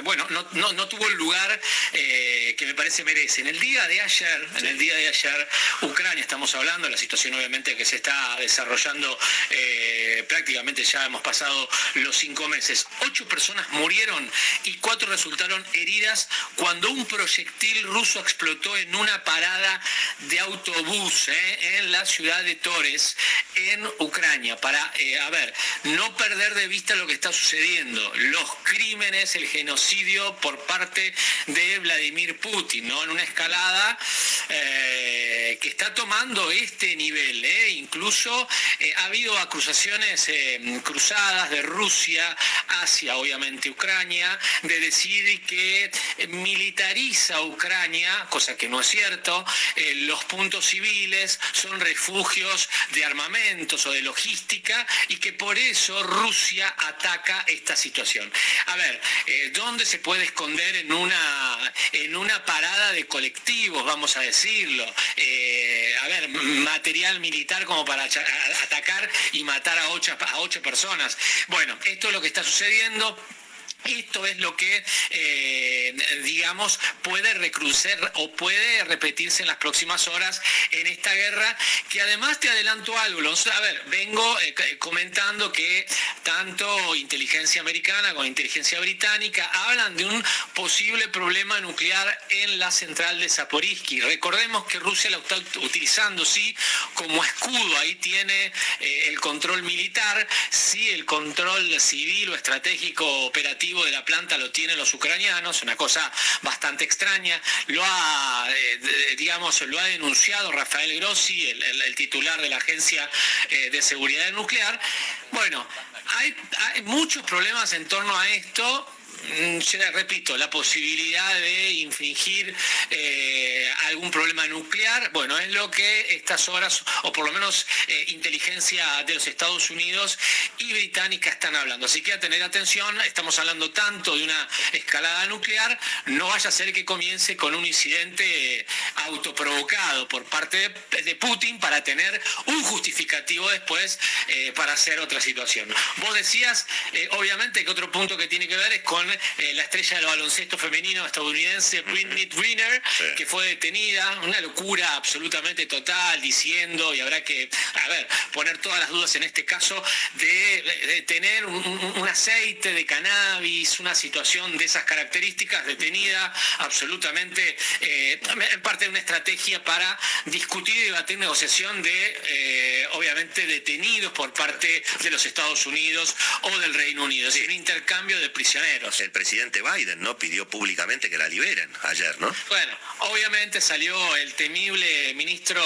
bueno, no, no- no tuvo el lugar eh, que me parece merece. En el día de ayer, en el día de ayer, Ucrania, estamos hablando, la situación obviamente que se está desarrollando eh, prácticamente ya hemos pasado los cinco meses. Ocho personas murieron y cuatro resultaron heridas cuando un proyectil ruso explotó en una parada de autobús eh, en la ciudad de Torres, en Ucrania, para, a ver, no perder de vista lo que está sucediendo, los crímenes, el genocidio por parte de Vladimir Putin, ¿no? En una escalada eh, que está tomando este nivel, ¿eh? incluso eh, ha habido acusaciones eh, cruzadas de Rusia hacia, obviamente, Ucrania, de decir que militariza Ucrania, cosa que no es cierto, los puntos civiles son refugios de armamentos o de logística y que por eso Rusia ataca esta situación. A ver, ¿dónde se puede esconder en una, en una parada de colectivos, vamos a decirlo? Eh, a ver, material militar como para atacar y matar a ocho, a ocho personas. Bueno, esto es lo que está sucediendo. Esto es lo que, eh, digamos, puede recrucer o puede repetirse en las próximas horas en esta guerra, que además te adelanto algo. A ver, vengo eh, comentando que tanto inteligencia americana como inteligencia británica hablan de un posible problema nuclear en la central de Zaporizhzhia. Recordemos que Rusia la está ut- utilizando, sí, como escudo. Ahí tiene eh, el control militar, sí, el control civil o estratégico operativo de la planta lo tienen los ucranianos, una cosa bastante extraña. Lo ha, eh, digamos, lo ha denunciado Rafael Grossi, el, titular de la Agencia eh, de Seguridad Nuclear. Bueno, hay, muchos problemas en torno a esto repito, la posibilidad de infringir eh, algún problema nuclear, bueno, es lo que estas horas, o por lo menos eh, inteligencia de los Estados Unidos y británica están hablando. Así que a tener atención, estamos hablando tanto de una escalada nuclear, no vaya a ser que comience con un incidente eh, autoprovocado por parte de, Putin para tener un justificativo después para hacer otra situación. Vos decías, obviamente, que otro punto que tiene que ver es con eh, la estrella del baloncesto femenino estadounidense Britney Greener, que fue detenida, una locura absolutamente total, diciendo, y habrá que, a ver, poner todas las dudas en este caso, de, tener un, aceite de cannabis, una situación de esas características, detenida absolutamente, eh, en parte de una estrategia para discutir y debatir negociación de, eh, obviamente, detenidos por parte de los Estados Unidos o del Reino Unido, es decir, un intercambio de prisioneros el presidente Biden, ¿no? Pidió públicamente que la liberen ayer, ¿no? Bueno, obviamente salió el temible ministro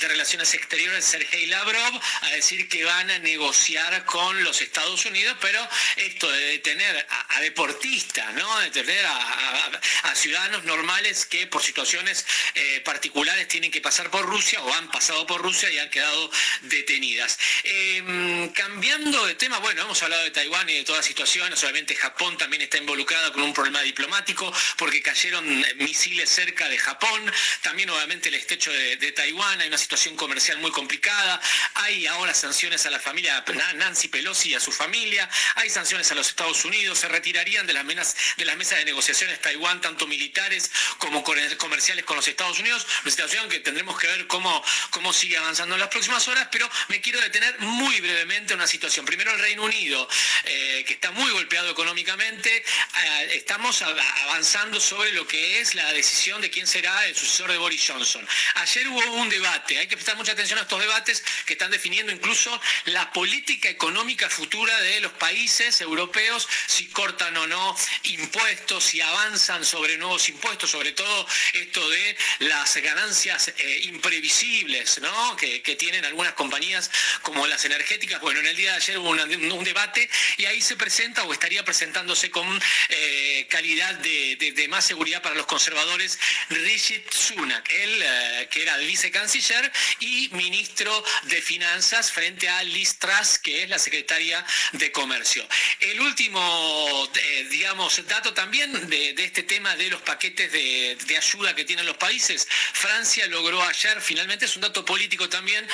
de Relaciones Exteriores, Sergei Lavrov, a decir que van a negociar con los Estados Unidos, pero esto de detener a, deportistas, ¿no? De detener a, ciudadanos normales que por situaciones eh, particulares tienen que pasar por Rusia o han pasado por Rusia y han quedado detenidas. Em, cambiando de tema, bueno, hemos hablado de Taiwán y de todas situaciones, obviamente Japón también está involucrada con un problema diplomático porque cayeron misiles cerca de Japón, también obviamente el estrecho de, Taiwán, hay una situación comercial muy complicada, hay ahora sanciones a la familia Nancy Pelosi y a su familia, hay sanciones a los Estados Unidos, se retirarían de las, mesas, de negociaciones Taiwán, tanto militares como comerciales con los Estados Unidos, una situación que tendremos que ver cómo, cómo sigue avanzando en las próximas horas, pero me quiero detener muy brevemente en una situación. Primero el Reino Unido, eh, que está muy golpeado económicamente, eh, estamos avanzando sobre lo que es la decisión de quién será el sucesor de Boris Johnson. Ayer hubo un debate, hay que prestar mucha atención a estos debates que están definiendo incluso la política económica futura de los países europeos, si cortan o no impuestos, si avanzan sobre nuevos impuestos, sobre todo esto de las ganancias eh, imprevisibles ¿no? que, tienen algunas compañías como las energéticas. Bueno, en el día de ayer hubo un debate y ahí se presenta o estaría presentándose con eh, calidad de, más seguridad para los conservadores, Richard Sunak, él eh, que era vicecanciller y ministro de Finanzas frente a Liz Truss, que es la secretaria de Comercio. El último, eh, digamos, dato también de, este tema de los paquetes de, ayuda que tienen los países, Francia logró ayer, finalmente es un dato político también,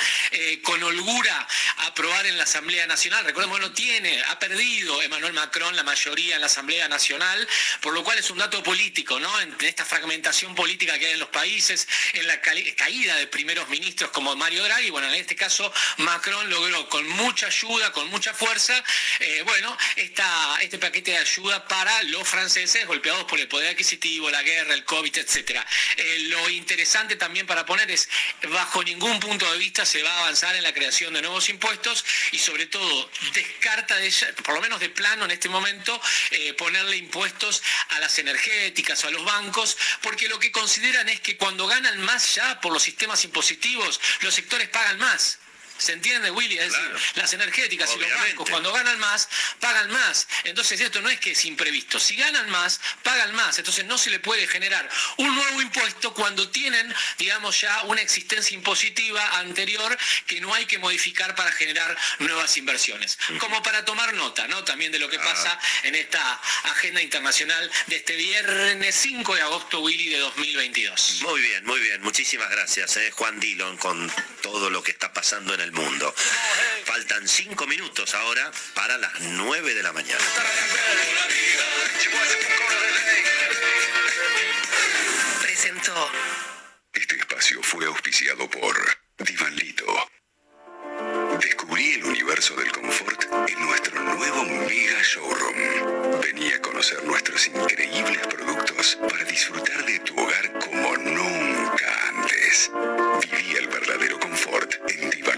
con holgura aprobar en la Asamblea Nacional. Recordemos, no tiene, ha perdido Emmanuel Macron la mayoría en la Asamblea Nacional, por lo cual es un dato político, ¿no? En esta fragmentación política que hay en los países, en la caída de primeros ministros como Mario Draghi, bueno, en este caso Macron logró con mucha ayuda, con mucha fuerza, eh, bueno, esta, este paquete de ayuda para los franceses golpeados por el poder adquisitivo, la guerra, el COVID, etc. Eh, lo interesante también para poner es, bajo ningún punto de vista se va a avanzar en la creación de nuevos impuestos y sobre todo descarta, de, por lo menos de plano en este momento, eh, ponerle impuestos a las energéticas o a los bancos, porque lo que consideran es que cuando ganan más ya por los sistemas impositivos, los sectores pagan más. ¿Se entiende, Willy? Es decir, las energéticas y los bancos cuando ganan más, pagan más. Entonces esto no es que es imprevisto. Si ganan más, pagan más. Entonces no se le puede generar un nuevo impuesto cuando tienen, digamos, ya una existencia impositiva anterior que no hay que modificar para generar nuevas inversiones. Como para tomar nota, ¿no? También de lo que ah. pasa en esta agenda internacional de este viernes 5 de agosto, Willy, de 2022. Muy bien, muy bien. Muchísimas gracias, eh, Juan Dillon, con todo lo que está pasando en el mundo. Faltan cinco minutos ahora para las nueve de la mañana. Presentó. Este espacio fue auspiciado por Divanlito. Descubrí el universo del confort en nuestro nuevo Mega Showroom. Vení a conocer nuestros increíbles productos para disfrutar de tu hogar como nunca antes. Viví el verdadero confort en divanlito.com.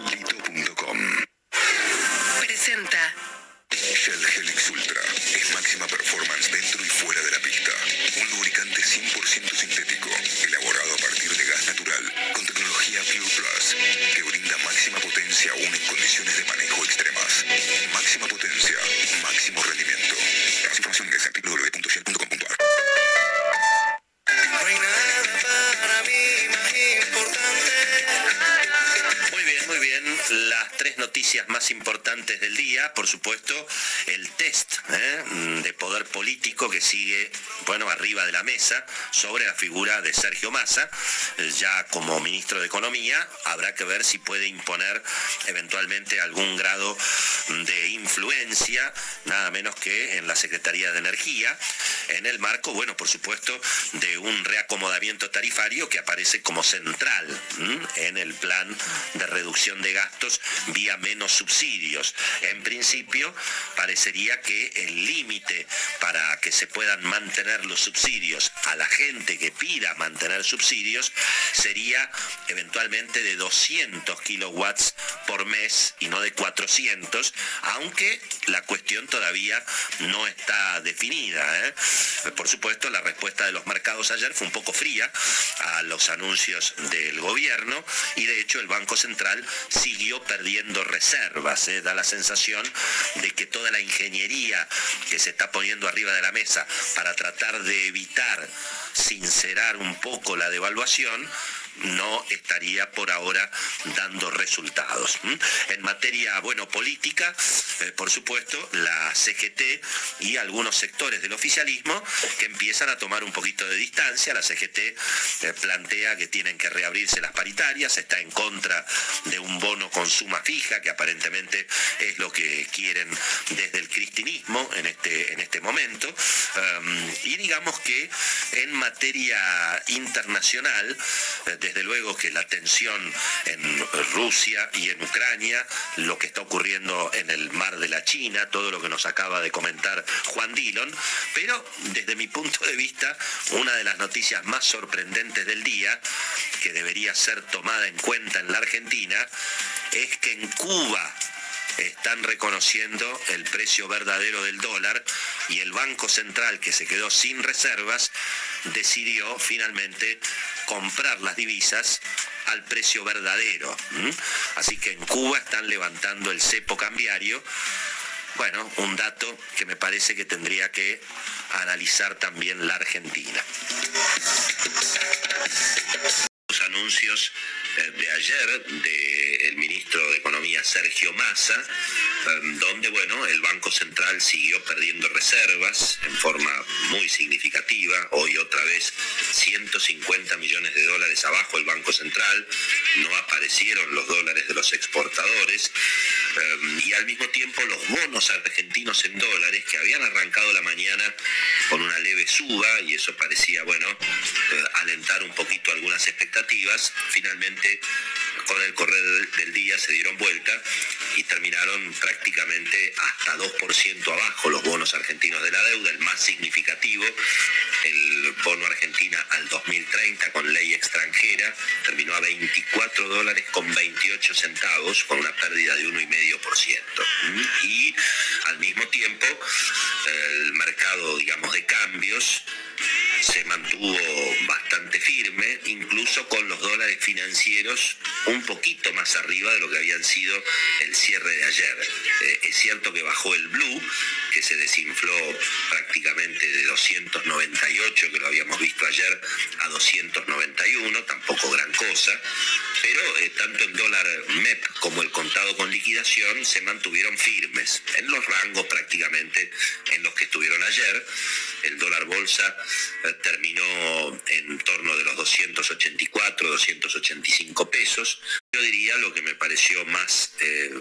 Shell Helix Ultra es máxima performance dentro y fuera de la pista. Un lubricante 100% sintético, elaborado a partir de gas natural, con tecnología Pure Plus, que brinda máxima potencia aún en condiciones de manejo extremas. Máxima potencia, máximo rendimiento. Las informaciones en noticias más importantes del día, por supuesto, el test ¿eh? de poder político que sigue, bueno, arriba de la mesa sobre la figura de Sergio Massa, eh, ya como ministro de Economía, habrá que ver si puede imponer eventualmente algún grado de influencia, nada menos que en la Secretaría de Energía, en el marco, bueno, por supuesto, de un reacomodamiento tarifario que aparece como central en el plan de reducción de gastos vía menos subsidios. En principio, parecería que el límite para que se puedan mantener los subsidios a la gente que pida mantener subsidios sería eventualmente de 200 kilowatts por mes y no de 400, aunque la cuestión todavía no está definida. ¿eh? Por supuesto, la respuesta de los mercados ayer fue un poco fría a los anuncios del gobierno y de hecho el Banco Central siguió reservas. ¿eh? Da la sensación de que toda la ingeniería que se está poniendo arriba de la mesa para tratar de evitar sincerar un poco la devaluación, no estaría por ahora dando resultados. En materia, bueno, política, eh, por supuesto, la CGT y algunos sectores del oficialismo que empiezan a tomar un poquito de distancia. La CGT eh, plantea que tienen que reabrirse las paritarias, está en contra de un bono con suma fija, que aparentemente es lo que quieren desde el cristinismo en este, en este momento. Um, y digamos que en materia internacional, eh, desde luego que la tensión en Rusia y en Ucrania, lo que está ocurriendo en el mar de la China, todo lo que nos acaba de comentar Juan Dillon, pero desde mi punto de vista, una de las noticias más sorprendentes del día, que debería ser tomada en cuenta en la Argentina, es que en Cuba están reconociendo el precio verdadero del dólar y el Banco Central, que se quedó sin reservas, decidió finalmente comprar las divisas al precio verdadero. Así que en Cuba están levantando el cepo cambiario. Bueno, un dato que me parece que tendría que analizar también la Argentina. Los anuncios de ayer del ministro de Economía Sergio Massa, em, donde bueno, el Banco Central siguió perdiendo reservas en forma muy significativa, hoy otra vez 150 millones de dólares abajo el Banco Central, no aparecieron los dólares de los exportadores em, y al mismo tiempo los bonos argentinos en dólares que habían arrancado la mañana con una leve suba y eso parecía, bueno, eh, alentar un poquito algunas expectativas, finalmente con el correr del día se dieron vuelta y terminaron prácticamente hasta 2% abajo los bonos argentinos de la deuda, el más significativo, el bono argentina al 2030 con ley extranjera, terminó a 24 dólares con 28 centavos, con una pérdida de 1,5%. Y al mismo tiempo, el mercado, digamos, de cambios se mantuvo bastante firme, incluso con los dólares financieros un poquito más arriba de lo que habían sido el cierre de ayer. Eh, es cierto que bajó el blue, que se desinfló prácticamente de 298, que lo habíamos visto ayer, a 291, tampoco gran cosa, pero eh, tanto el dólar MEP como el contado con liquidación se mantuvieron firmes, en los rangos prácticamente en los que estuvieron ayer. El dólar bolsa eh, terminó en torno de los 284, 285 pesos. Yo diría lo que me pareció más eh,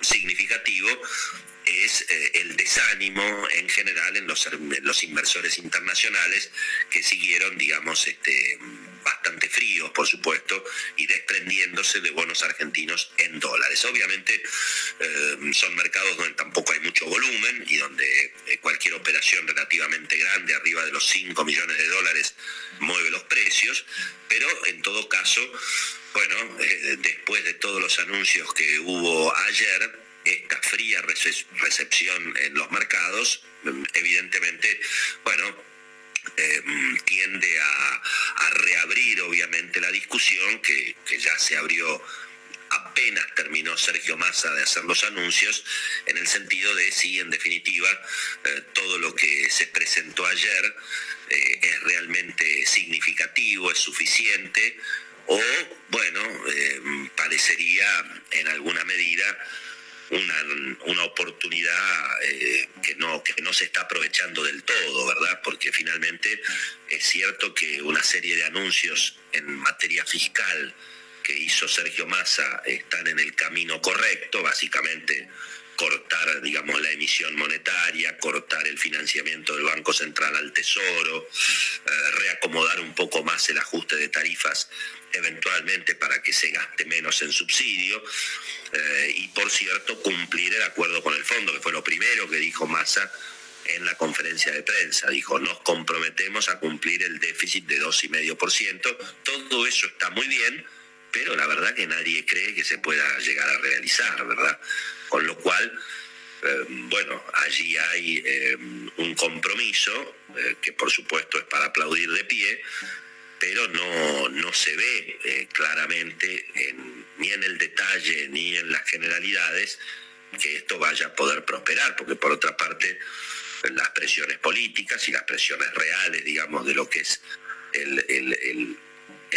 significativo es eh, el desánimo en general en los, inversores internacionales que siguieron, digamos, este, bastante fríos, por supuesto, y desprendiéndose de bonos argentinos en dólares. Obviamente eh, son mercados donde tampoco hay mucho volumen y donde eh, cualquier operación relativamente grande, arriba de los 5 millones de dólares, mueve los precios, pero en todo caso, bueno, después de todos los anuncios que hubo ayer, esta fría recepción en los mercados, evidentemente, bueno, em, tiende a, reabrir obviamente la discusión que, ya se abrió apenas terminó Sergio Massa de hacer los anuncios, en el sentido de si en definitiva eh, todo lo que se presentó ayer eh, es realmente significativo, es suficiente o, bueno, eh, parecería en alguna medida una, una oportunidad eh, que, no, que no se está aprovechando del todo, ¿verdad? Porque finalmente es cierto que una serie de anuncios en materia fiscal que hizo Sergio Massa están en el camino correcto, básicamente cortar, digamos, la emisión monetaria, cortar el financiamiento del Banco Central al Tesoro, eh, reacomodar un poco más el ajuste de tarifas eventualmente para que se gaste menos en subsidio eh, y, por cierto, cumplir el acuerdo con el fondo, que fue lo primero que dijo Massa en la conferencia de prensa. Dijo, nos comprometemos a cumplir el déficit de 2,5%. Todo eso está muy bien, pero la verdad que nadie cree que se pueda llegar a realizar, ¿verdad? Con lo cual, eh, bueno, allí hay eh, un compromiso que por supuesto es para aplaudir de pie, pero no, no se ve claramente ni en el detalle ni en las generalidades que esto vaya a poder prosperar, porque por otra parte las presiones políticas y las presiones reales, digamos, de lo que es el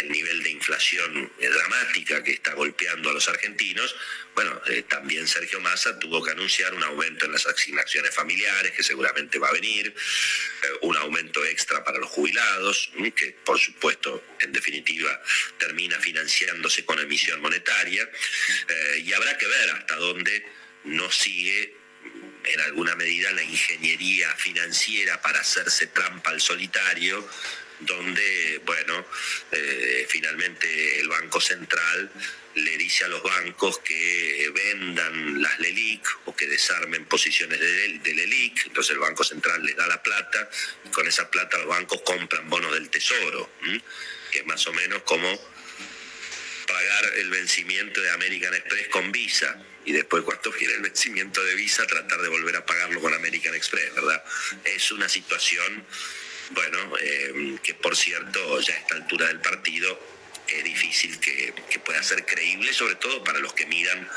nivel de inflación dramática que está golpeando a los argentinos, bueno, eh, también Sergio Massa tuvo que anunciar un aumento en las asignaciones familiares, que seguramente va a venir, eh, un aumento extra para los jubilados, que por supuesto, en definitiva, termina financiándose con emisión monetaria, eh, y habrá que ver hasta dónde no sigue en alguna medida la ingeniería financiera para hacerse trampa al solitario, donde, bueno, eh, finalmente el Banco Central le dice a los bancos que vendan las LELIC o que desarmen posiciones de, de LELIC, entonces el Banco Central les da la plata, y con esa plata los bancos compran bonos del Tesoro, que es más o menos como pagar el vencimiento de American Express con Visa. Y después cuando viene el vencimiento de Visa tratar de volver a pagarlo con American Express, ¿verdad? Es una situación bueno, eh, que por cierto, ya a esta altura del partido es difícil que, pueda ser creíble, sobre todo para los que miran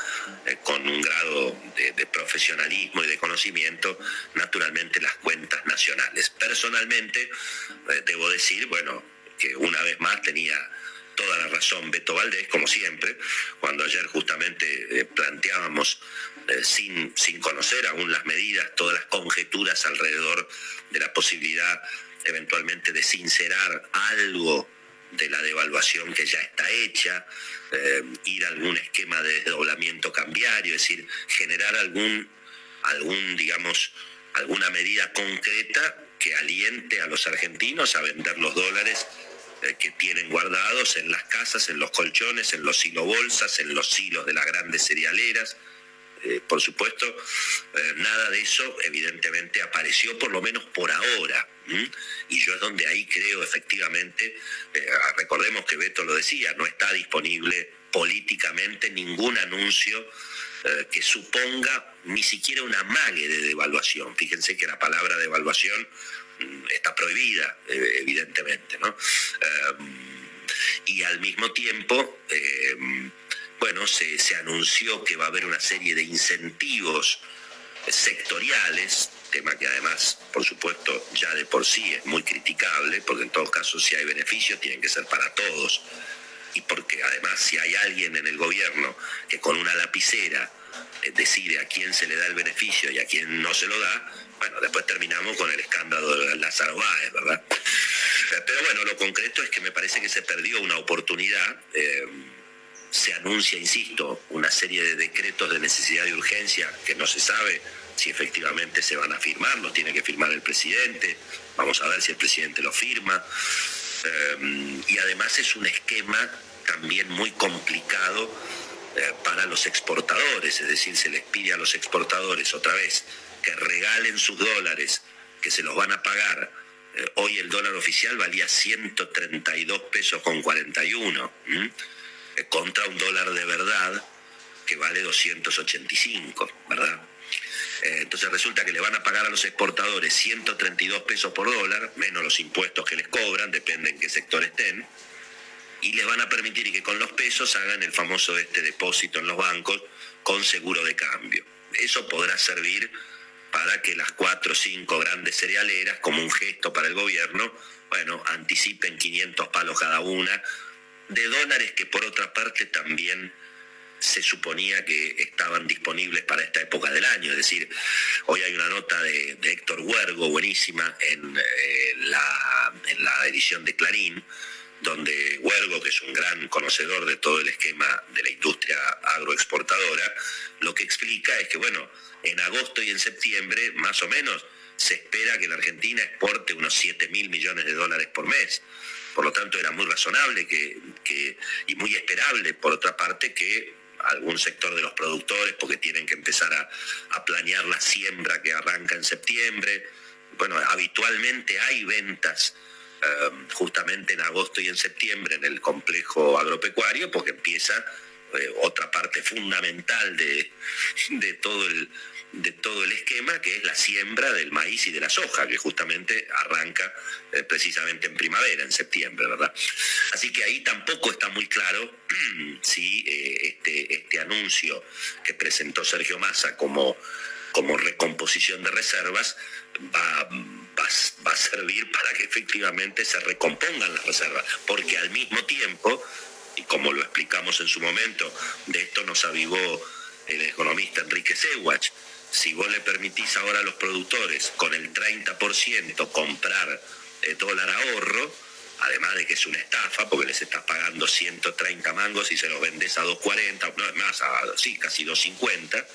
eh, con un grado de, profesionalismo y de conocimiento, naturalmente, las cuentas nacionales. Personalmente, eh, debo decir, bueno, que una vez más tenía toda la razón Beto Valdés, como siempre, cuando ayer justamente planteábamos, sin, sin conocer aún las medidas, todas las conjeturas alrededor de la posibilidad eventualmente de sincerar algo de la devaluación que ya está hecha, eh, ir a algún esquema de desdoblamiento cambiario, es decir, generar algún, algún, digamos, alguna medida concreta que aliente a los argentinos a vender los dólares eh, que tienen guardados en las casas, en los colchones, en los silobolsas, en los silos de las grandes cerealeras. Eh, por supuesto, nada de eso evidentemente apareció, por lo menos por ahora. Y yo es donde ahí creo efectivamente, eh, recordemos que Beto lo decía, no está disponible políticamente ningún anuncio eh, que suponga ni siquiera una mague de devaluación. Fíjense que la palabra devaluación mm, está prohibida, eh, evidentemente, ¿no? y al mismo tiempo, bueno, se, anunció que va a haber una serie de incentivos sectoriales tema que además, por supuesto, ya de por sí es muy criticable, porque en todo caso si hay beneficios tienen que ser para todos, y porque además si hay alguien en el gobierno que con una lapicera eh, decide a quién se le da el beneficio y a quién no se lo da, bueno, después terminamos con el escándalo de Lázaro Báez, ¿verdad? Pero bueno, lo concreto es que me parece que se perdió una oportunidad. Eh, se anuncia, insisto, una serie de decretos de necesidad y urgencia que no se sabe si efectivamente se van a firmar, lo tiene que firmar el presidente, vamos a ver si el presidente lo firma. Eh, y además es un esquema también muy complicado eh, para los exportadores, es decir, se les pide a los exportadores otra vez que regalen sus dólares, que se los van a pagar. Eh, hoy el dólar oficial valía 132 pesos con 41, contra un dólar de verdad que vale 285, ¿verdad? Eh, entonces resulta que le van a pagar a los exportadores 132 pesos por dólar, menos los impuestos que les cobran, depende en qué sector estén, y les van a permitir que con los pesos hagan el famoso este depósito en los bancos con seguro de cambio. Eso podrá servir para que las cuatro o cinco grandes cerealeras, como un gesto para el gobierno, bueno, anticipen 500 palos cada una de dólares que por otra parte también se suponía que estaban disponibles para esta época del año. Es decir, hoy hay una nota de, Héctor Huergo buenísima en, eh, la, en la edición de Clarín, donde Huergo, que es un gran conocedor de todo el esquema de la industria agroexportadora, lo que explica es que, bueno, en agosto y en septiembre, más o menos, se espera que la Argentina exporte unos 7 mil millones de dólares por mes. Por lo tanto, era muy razonable que, y muy esperable, por otra parte, que algún sector de los productores, porque tienen que empezar a, a planear la siembra que arranca en septiembre. Bueno, habitualmente hay ventas eh, justamente en agosto y en septiembre en el complejo agropecuario, porque empieza eh, otra parte fundamental de, de todo el de todo el esquema, que es la siembra del maíz y de la soja, que justamente arranca eh, precisamente en primavera, en septiembre, ¿verdad? Así que ahí tampoco está muy claro si eh, este, este anuncio que presentó Sergio Massa como, como recomposición de reservas va, va a servir para que efectivamente se recompongan las reservas, porque al mismo tiempo, y como lo explicamos en su momento, de esto nos avivó el economista Enrique Sewach, si vos le permitís ahora a los productores con el 30% comprar eh, dólar ahorro, además de que es una estafa, porque les estás pagando 130 mangos y se los vendés a 240, no es más, a sí, casi 250,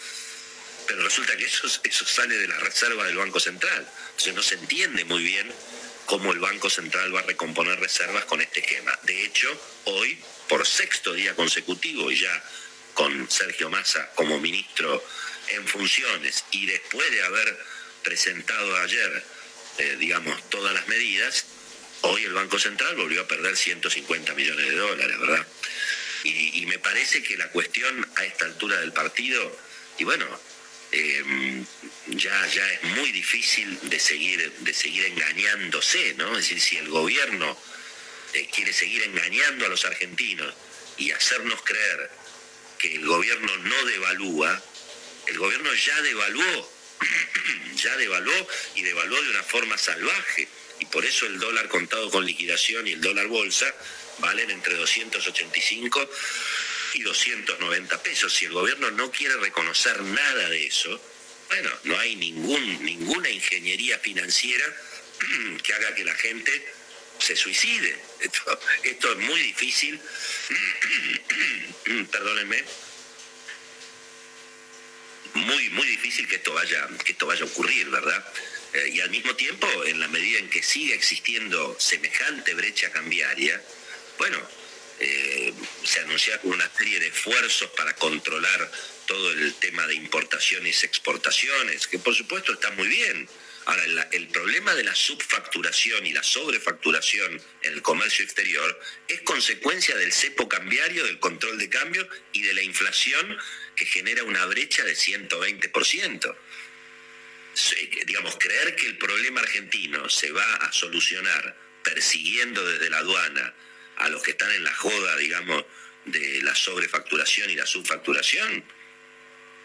pero resulta que eso, eso sale de la reserva del Banco Central. Entonces no se entiende muy bien cómo el Banco Central va a recomponer reservas con este esquema. De hecho, hoy, por sexto día consecutivo y ya con Sergio Massa como ministro en funciones y después de haber presentado ayer, eh, digamos, todas las medidas, hoy el Banco Central volvió a perder 150 millones de dólares, ¿verdad? Y, me parece que la cuestión a esta altura del partido, y bueno, em, ya, ya es muy difícil de seguir, de seguir engañándose, ¿no? Es decir, si el gobierno eh, quiere seguir engañando a los argentinos y hacernos creer que el gobierno no devalúa, el gobierno ya devaluó, ya devaluó y devaluó de una forma salvaje. Y por eso el dólar contado con liquidación y el dólar bolsa valen entre 285 y 290 pesos. Si el gobierno no quiere reconocer nada de eso, bueno, no hay ningún, ninguna ingeniería financiera que haga que la gente se suicide. Esto, es muy difícil, perdónenme, muy, muy difícil que esto vaya, que esto vaya a ocurrir, ¿verdad? Eh, y al mismo tiempo, en la medida en que siga existiendo semejante brecha cambiaria, bueno, eh, se anunciaron una serie de esfuerzos para controlar todo el tema de importaciones y exportaciones, que por supuesto está muy bien. Ahora, el, problema de la subfacturación y la sobrefacturación en el comercio exterior es consecuencia del cepo cambiario, del control de cambio y de la inflación que genera una brecha de 120%. Digamos, creer que el problema argentino se va a solucionar persiguiendo desde la aduana a los que están en la joda, digamos, de la sobrefacturación y la subfacturación,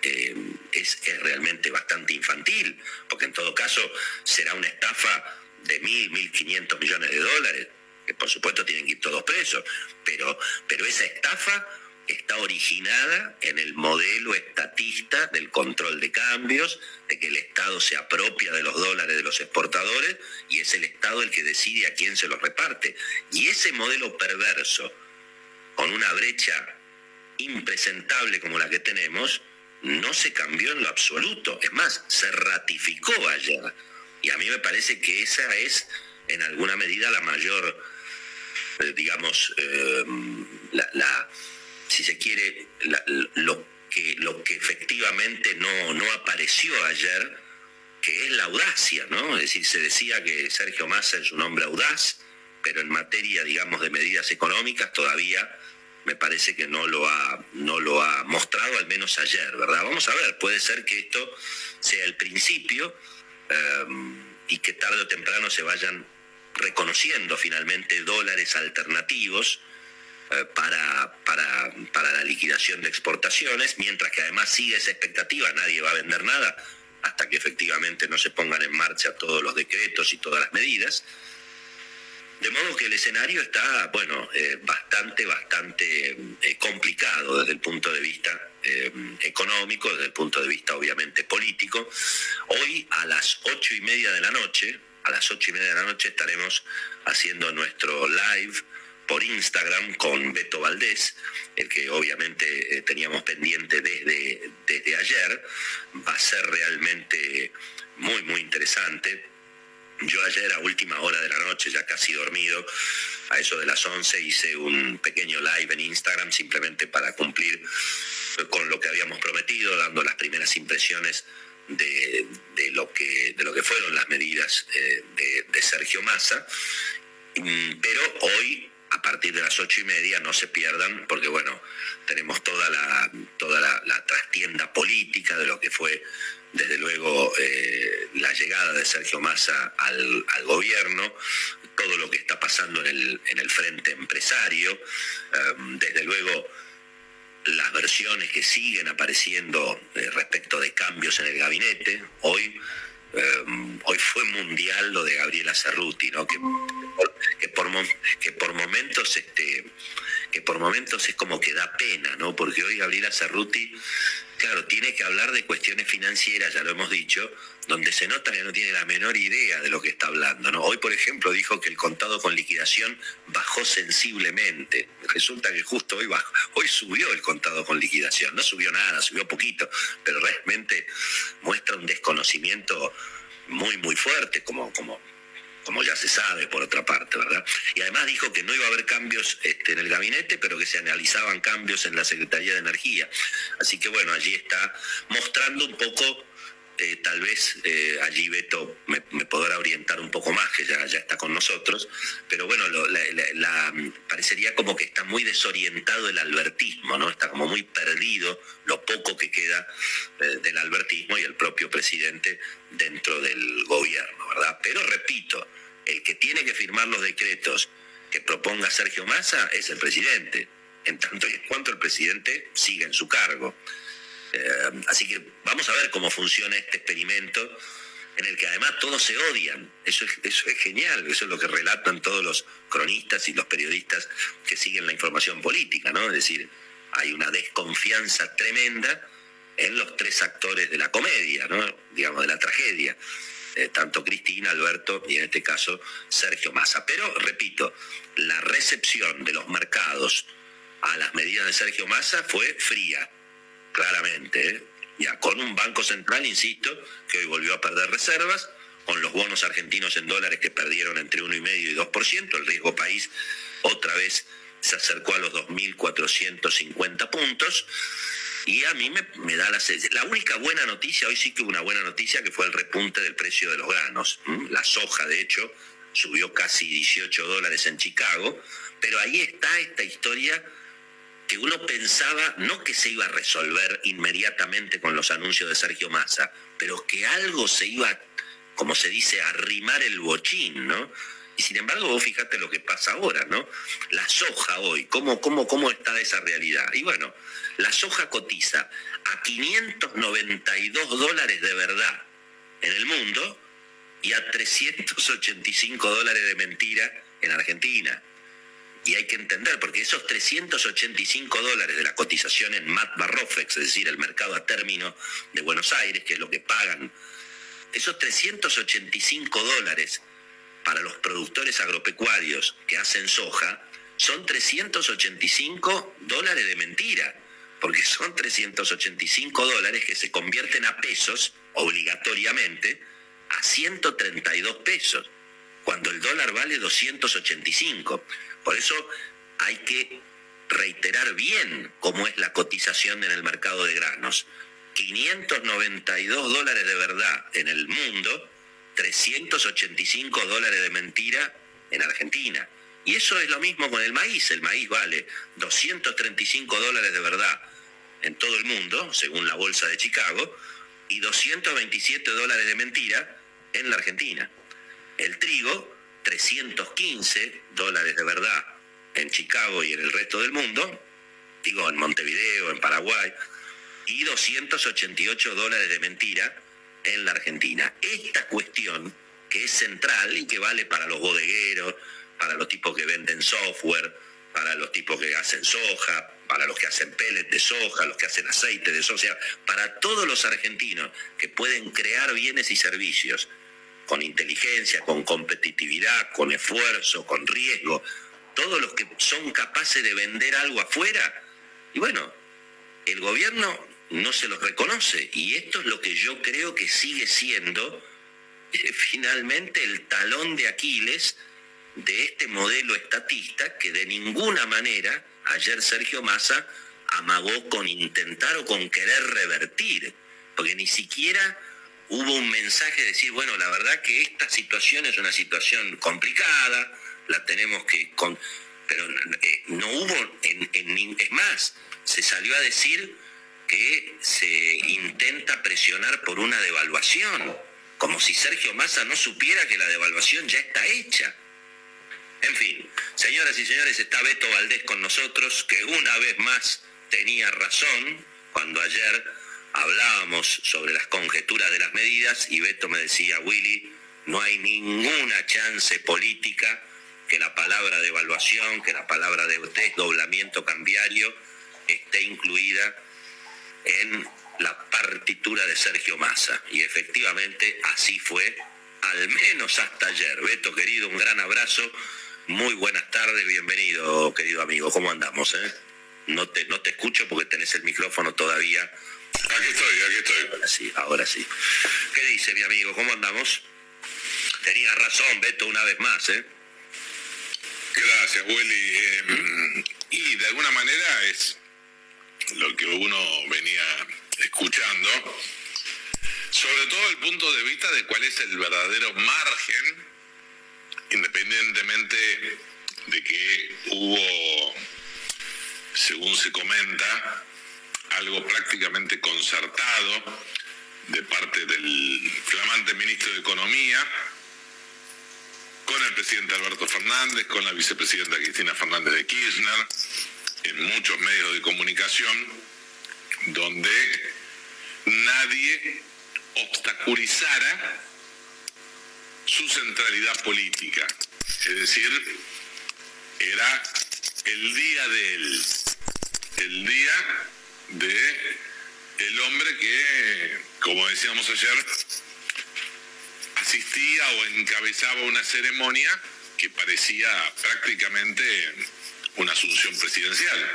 eh, es, realmente bastante infantil, porque en todo caso será una estafa de mil, mil quinientos millones de dólares, que por supuesto tienen que ir todos presos, pero, pero esa estafa está originada en el modelo estatista del control de cambios, de que el Estado se apropia de los dólares de los exportadores y es el Estado el que decide a quién se los reparte. Y ese modelo perverso, con una brecha impresentable como la que tenemos, no se cambió en lo absoluto. Es más, se ratificó ayer. Y a mí me parece que esa es, en alguna medida, la mayor, eh, digamos, eh, la si se quiere, lo, que, lo que efectivamente no, no apareció ayer, que es la audacia, ¿no? Es decir, se decía que Sergio Massa es un hombre audaz, pero en materia, digamos, de medidas económicas todavía me parece que no lo ha, no lo ha mostrado, al menos ayer, ¿verdad? Vamos a ver, puede ser que esto sea el principio em, y que tarde o temprano se vayan reconociendo finalmente dólares alternativos eh, para, para, para la liquidación de exportaciones, mientras que además sigue esa expectativa, nadie va a vender nada hasta que efectivamente no se pongan en marcha todos los decretos y todas las medidas. De modo que el escenario está, bueno, eh, bastante, bastante eh, complicado desde el punto de vista eh, económico, desde el punto de vista obviamente político. Hoy a las ocho y media de la noche, a las ocho y media de la noche estaremos haciendo nuestro live por Instagram con Beto Valdés, el que obviamente teníamos pendiente desde, desde ayer. Va a ser realmente muy, muy interesante yo ayer a última hora de la noche, ya casi dormido, a eso de las 11 hice un pequeño live en Instagram simplemente para cumplir con lo que habíamos prometido, dando las primeras impresiones de, lo, que, de lo que fueron las medidas eh, de, Sergio Massa. Mm, pero hoy, a partir de las ocho y media, no se pierdan, porque bueno, tenemos toda la, toda la trastienda política de lo que fue desde luego eh, la llegada de Sergio Massa al, gobierno, todo lo que está pasando en el, en el frente empresario, em, desde luego las versiones que siguen apareciendo eh, respecto de cambios en el gabinete. Hoy, em, hoy fue mundial lo de Gabriela Cerruti, ¿no? que, que, por, que por momentos este, que por momentos es como que da pena, ¿no? Porque hoy Gabriela Cerruti Claro, tiene que hablar de cuestiones financieras, ya lo hemos dicho, donde se nota que no tiene la menor idea de lo que está hablando. ¿no? Hoy, por ejemplo, dijo que el contado con liquidación bajó sensiblemente. Resulta que justo hoy, bajó, hoy subió el contado con liquidación. No subió nada, subió poquito, pero realmente muestra un desconocimiento muy, muy fuerte, como, como como ya se sabe por otra parte, ¿verdad? Y además dijo que no iba a haber cambios este, en el gabinete, pero que se analizaban cambios en la Secretaría de Energía. Así que bueno, allí está mostrando un poco eh, tal vez eh, allí Beto me, podrá orientar un poco más, que ya, ya está con nosotros, pero bueno, la, parecería como que está muy desorientado el albertismo, ¿no? Está como muy perdido lo poco que queda eh, del albertismo y el propio presidente dentro del gobierno, ¿verdad? Pero repito, el que tiene que firmar los decretos que proponga Sergio Massa es el presidente, en tanto y en cuanto el presidente sigue en su cargo. Eh, así que vamos a ver cómo funciona este experimento en el que además todos se odian. Eso es, genial, eso es lo que relatan todos los cronistas y los periodistas que siguen la información política, ¿no? Es decir, hay una desconfianza tremenda en los tres actores de la comedia, ¿no? digamos, de la tragedia, eh, tanto Cristina, Alberto y en este caso Sergio Massa. Pero, repito, la recepción de los mercados a las medidas de Sergio Massa fue fría claramente, ¿eh? ya con un Banco Central, insisto, que hoy volvió a perder reservas, con los bonos argentinos en dólares que perdieron entre 1,5 y 2%, el riesgo país otra vez se acercó a los 2.450 puntos. Y a mí me, da la... La única buena noticia, hoy sí que hubo una buena noticia, que fue el repunte del precio de los granos. La soja, de hecho, subió casi 18 dólares en Chicago, pero ahí está esta historia que uno pensaba no que se iba a resolver inmediatamente con los anuncios de Sergio Massa, pero que algo se iba, como se dice, a arrimar el bochín, ¿no? Y sin embargo, vos fíjate lo que pasa ahora, ¿no? La soja hoy, ¿cómo, cómo, cómo está esa realidad? Y bueno, la soja cotiza a 592 dólares de verdad en el mundo y a 385 dólares de mentira en Argentina y hay que entender, porque esos 385 dólares de la cotización en MAT Barrofex, es decir, el mercado a término de Buenos Aires, que es lo que pagan, esos 385 dólares para los productores agropecuarios que hacen soja, son 385 dólares de mentira, porque son 385 dólares que se convierten a pesos obligatoriamente a 132 pesos, cuando el dólar vale 285. Por eso hay que reiterar bien cómo es la cotización en el mercado de granos. 592 dólares de verdad en el mundo, 385 dólares de mentira en Argentina. Y eso es lo mismo con el maíz. El maíz vale 235 dólares de verdad en todo el mundo, según la Bolsa de Chicago, y 227 dólares de mentira en la Argentina. El trigo 315 dólares de verdad en Chicago y en el resto del mundo, digo en Montevideo, en Paraguay, y 288 dólares de mentira en la Argentina. Esta cuestión, que es central y que vale para los bodegueros, para los tipos que venden software, para los tipos que hacen soja, para los que hacen pellets de soja, los que hacen aceite de soja, para todos los argentinos que pueden crear bienes y servicios con inteligencia, con competitividad, con esfuerzo, con riesgo, todos los que son capaces de vender algo afuera, y bueno, el gobierno no se los reconoce, y esto es lo que yo creo que sigue siendo eh, finalmente el talón de Aquiles de este modelo estatista que de ninguna manera ayer Sergio Massa amagó con intentar o con querer revertir, porque ni siquiera hubo un mensaje de decir, bueno, la verdad que esta situación es una situación complicada, la tenemos que... Con... Pero eh, no hubo, es más, se salió a decir que se intenta presionar por una devaluación, como si Sergio Massa no supiera que la devaluación ya está hecha. En fin, señoras y señores, está Beto Valdés con nosotros, que una vez más tenía razón cuando ayer hablábamos sobre las conjeturas de las medidas y Beto me decía, Willy, no hay ninguna chance política que la palabra de evaluación, que la palabra de desdoblamiento cambiario esté incluida en la partitura de Sergio Massa. Y efectivamente así fue, al menos hasta ayer. Beto, querido, un gran abrazo muy buenas tardes, bienvenido, querido amigo. ¿Cómo andamos? Eh? No, te, no te escucho porque tenés el micrófono todavía. Aquí estoy, aquí estoy. Ahora sí, ahora sí. ¿Qué dice mi amigo? ¿Cómo andamos? Tenía razón, Beto, una vez más, ¿eh? Gracias, Willy. Eh, y de alguna manera es lo que uno venía escuchando, sobre todo el punto de vista de cuál es el verdadero margen independientemente de que hubo, según se comenta, algo prácticamente concertado de parte del flamante ministro de Economía con el presidente Alberto Fernández, con la vicepresidenta Cristina Fernández de Kirchner, en muchos medios de comunicación, donde nadie obstaculizara su centralidad política. Es decir, era el día de él, el día de el hombre que, como decíamos ayer, asistía o encabezaba una ceremonia que parecía prácticamente una asunción presidencial.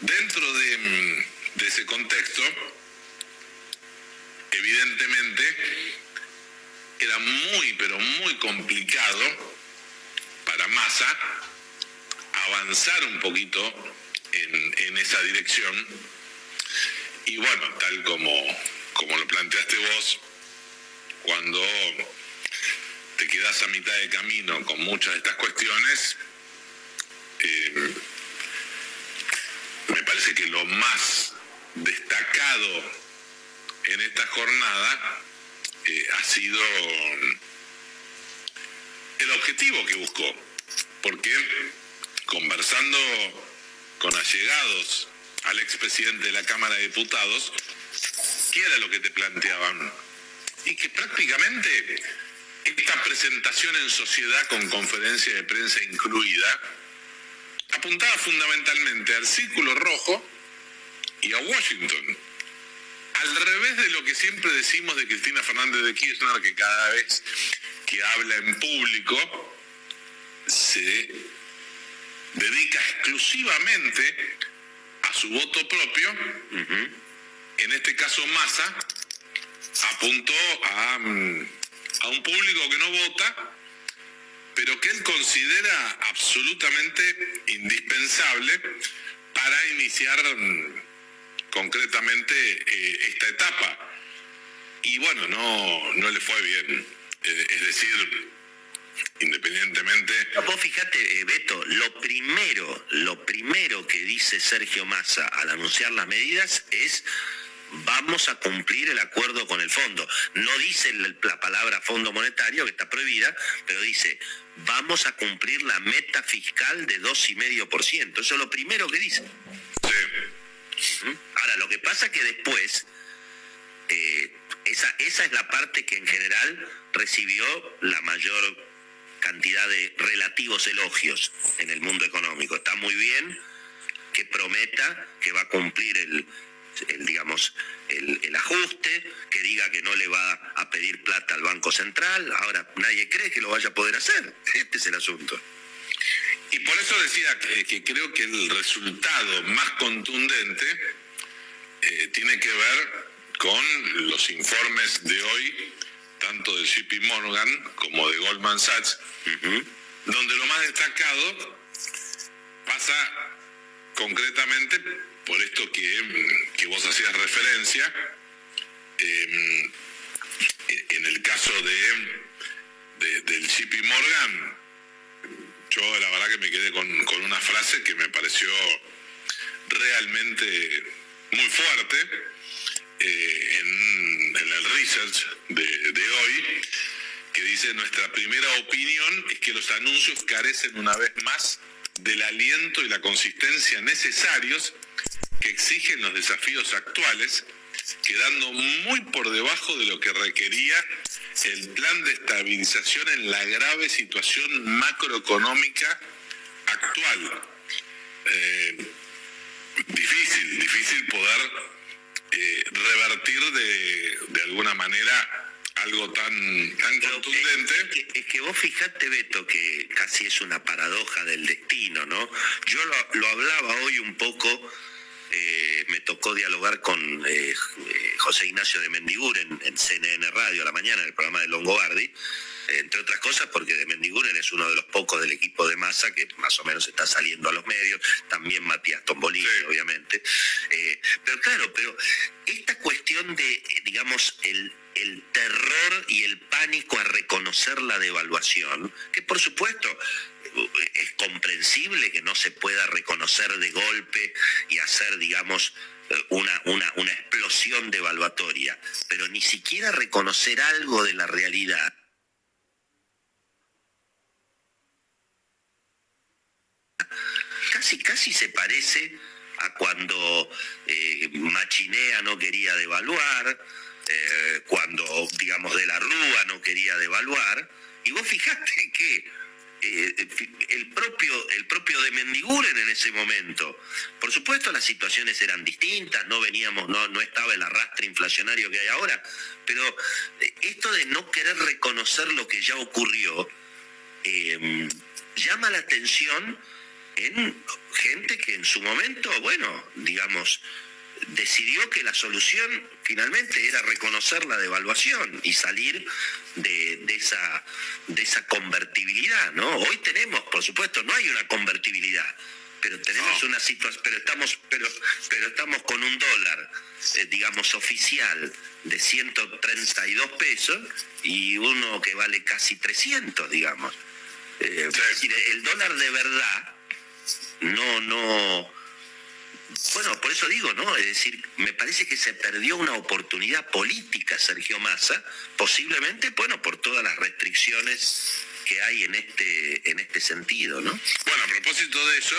Dentro de, de ese contexto, evidentemente, era muy, pero muy complicado para Massa avanzar un poquito en, esa dirección. Y bueno, tal como, como lo planteaste vos, cuando te quedas a mitad de camino con muchas de estas cuestiones, eh, me parece que lo más destacado en esta jornada ha sido el objetivo que buscó, porque conversando con allegados al expresidente de la Cámara de Diputados, ¿qué era lo que te planteaban? Y que prácticamente esta presentación en sociedad con conferencia de prensa incluida apuntaba fundamentalmente al círculo rojo y a Washington al revés de lo que siempre decimos de Cristina Fernández de Kirchner, que cada vez que habla en público se dedica exclusivamente a su voto propio, en este caso Massa apuntó a, mm, a un público que no vota, pero que él considera absolutamente indispensable para iniciar mm, concretamente eh, esta etapa. Y bueno, no, no le fue bien. Eh, es decir, independientemente. vos fíjate, eh, Beto, lo primero, lo primero que dice Sergio Massa al anunciar las medidas es vamos a cumplir el acuerdo con el fondo. No dice la palabra fondo monetario, que está prohibida, pero dice vamos a cumplir la meta fiscal de 2,5%. Eso es lo primero que dice. Sí. Ahora, lo que pasa es que después, eh, esa, esa es la parte que en general recibió la mayor cantidad de relativos elogios en el mundo económico. Está muy bien que prometa que va a cumplir el, digamos, el, ajuste, que diga que no le va a pedir plata al Banco Central. Ahora, nadie cree que lo vaya a poder hacer. Este es el asunto. Y por eso decía que, que creo que el resultado más contundente eh, tiene que ver con los informes de hoy, tanto de JP Morgan como de Goldman Sachs, donde lo más destacado pasa concretamente por esto que, que vos hacías referencia, eh, en el caso de, de, del JP Morgan, yo la verdad que me quedé con, con una frase que me pareció realmente muy fuerte eh, en, el research de, hoy, que dice, nuestra primera opinión es que los anuncios carecen una vez más del aliento y la consistencia necesarios que exigen los desafíos actuales, quedando muy por debajo de lo que requería el plan de estabilización en la grave situación macroeconómica actual. Eh, difícil, difícil poder eh, revertir de, de, alguna manera algo tan, tan contundente. Es que, es que, vos fijate, Beto, que casi es una paradoja del destino, ¿no? Yo lo, lo hablaba hoy un poco eh, me tocó dialogar con eh, José Ignacio de Mendiguren en CNN Radio a la mañana, en el programa de Longobardi, entre otras cosas porque de Mendiguren es uno de los pocos del equipo de masa que más o menos está saliendo a los medios, también Matías Tombolini, sí. obviamente. Eh, pero claro, pero esta cuestión de, digamos, el, el terror y el pánico a reconocer la devaluación, que por supuesto es comprensible que no se pueda reconocer de golpe y hacer, digamos, una, una, una explosión devaluatoria, pero ni siquiera reconocer algo de la realidad. Casi, casi se parece a cuando eh, Machinea no quería devaluar, eh, cuando, digamos, de la Rúa no quería devaluar, y vos fijaste que eh, el propio el propio de Mendiguren en ese momento. Por supuesto las situaciones eran distintas, no veníamos, no, no estaba el arrastre inflacionario que hay ahora, pero esto de no querer reconocer lo que ya ocurrió eh, llama la atención en gente que en su momento, bueno, digamos, decidió que la solución finalmente era reconocer la devaluación y salir de, de, esa, de esa convertibilidad, ¿no? Hoy tenemos, por supuesto, no hay una convertibilidad, pero tenemos no. una situación, pero estamos, pero, pero estamos con un dólar, eh, digamos, oficial de 132 pesos y uno que vale casi 300, digamos. Eh, sí. Es decir, el dólar de verdad no, no, bueno, por eso digo, ¿no? Es decir, me parece que se perdió una oportunidad política, Sergio Massa, posiblemente, bueno, por todas las restricciones que hay en este, en este sentido, ¿no? Bueno, a propósito de eso,